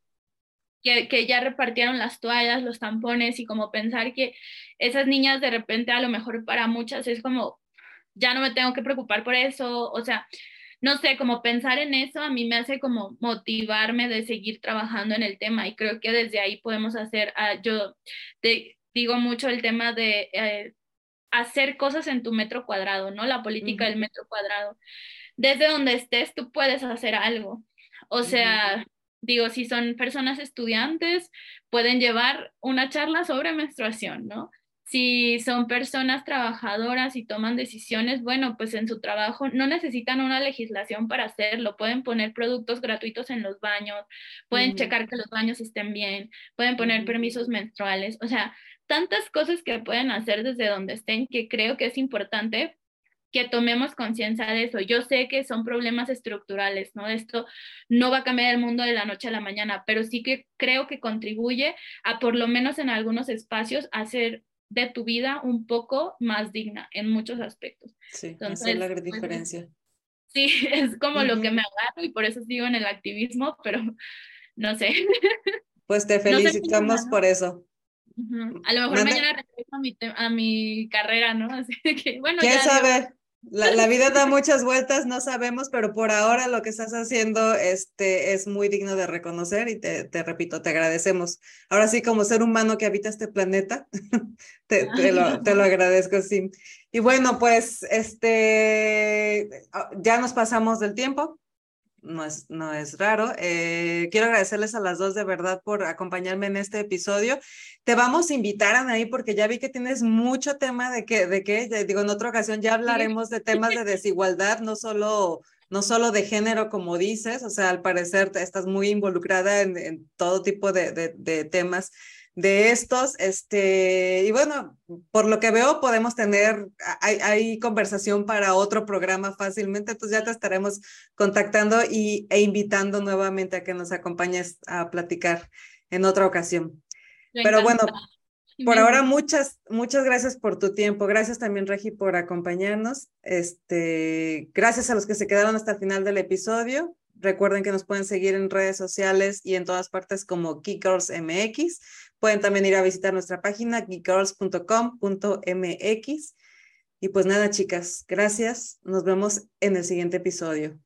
Que, que, ya repartieron las toallas, los tampones y como pensar que esas niñas de repente a lo mejor para muchas es como, ya no me tengo que preocupar por eso, o sea, no sé, como pensar en eso a mí me hace como motivarme de seguir trabajando en el tema y creo que desde ahí podemos hacer, ah, yo te digo mucho el tema de eh, hacer cosas en tu metro cuadrado, ¿no? La política del metro cuadrado. Desde donde estés, tú puedes hacer algo. O sea, digo, si son personas estudiantes, pueden llevar una charla sobre menstruación, ¿no? si son personas trabajadoras y toman decisiones, bueno, pues en su trabajo no necesitan una legislación para hacerlo, pueden poner productos gratuitos en los baños, pueden checar que los baños estén bien, pueden poner permisos menstruales, o sea, tantas cosas que pueden hacer desde donde estén que creo que es importante que tomemos conciencia de eso. Yo sé que son problemas estructurales, ¿no? Esto no va a cambiar el mundo de la noche a la mañana, pero sí que creo que contribuye a, por lo menos en algunos espacios, hacer de tu vida un poco más digna en muchos aspectos. Sí, Entonces, esa es la gran pues, diferencia. Sí, es como lo que me agarro y por eso sigo en el activismo, pero no sé. Pues te felicitamos por eso. A lo mejor mañana regreso a mi, a mi carrera, ¿no? Así que, bueno. ¿Quién sabe? La, vida da muchas vueltas, no sabemos, pero por ahora lo que estás haciendo este, es muy digno de reconocer y te, te repito, te agradecemos. Ahora sí, como ser humano que habita este planeta, te, te, lo, te, lo, agradezco, sí. Y bueno, pues este, ah, ya nos pasamos del tiempo no es, no es raro. Eh, quiero agradecerles a las dos de verdad por acompañarme en este episodio. Te vamos a invitar, Anaí, porque ya vi que tienes mucho tema de que, de que, digo, en otra ocasión ya hablaremos de temas de desigualdad, no solo, no solo de género, como dices, o sea, al parecer estás muy involucrada en, en todo tipo de, de, de temas de estos, este, y bueno, por lo que veo podemos tener, hay, hay, conversación para otro programa fácilmente, entonces ya te estaremos contactando y, e invitando nuevamente a que nos acompañes a platicar en otra ocasión. Pero bueno, por ahora muchas, muchas gracias por tu tiempo, gracias también Regi por acompañarnos, este, gracias a los que se quedaron hasta el final del episodio. Recuerden que nos pueden seguir en redes sociales y en todas partes como Geekgirls MX. Pueden también ir a visitar nuestra página geekgirls.com.mx. Y pues nada, chicas, gracias. Nos vemos en el siguiente episodio.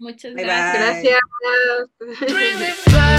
Muchas gracias. Gracias.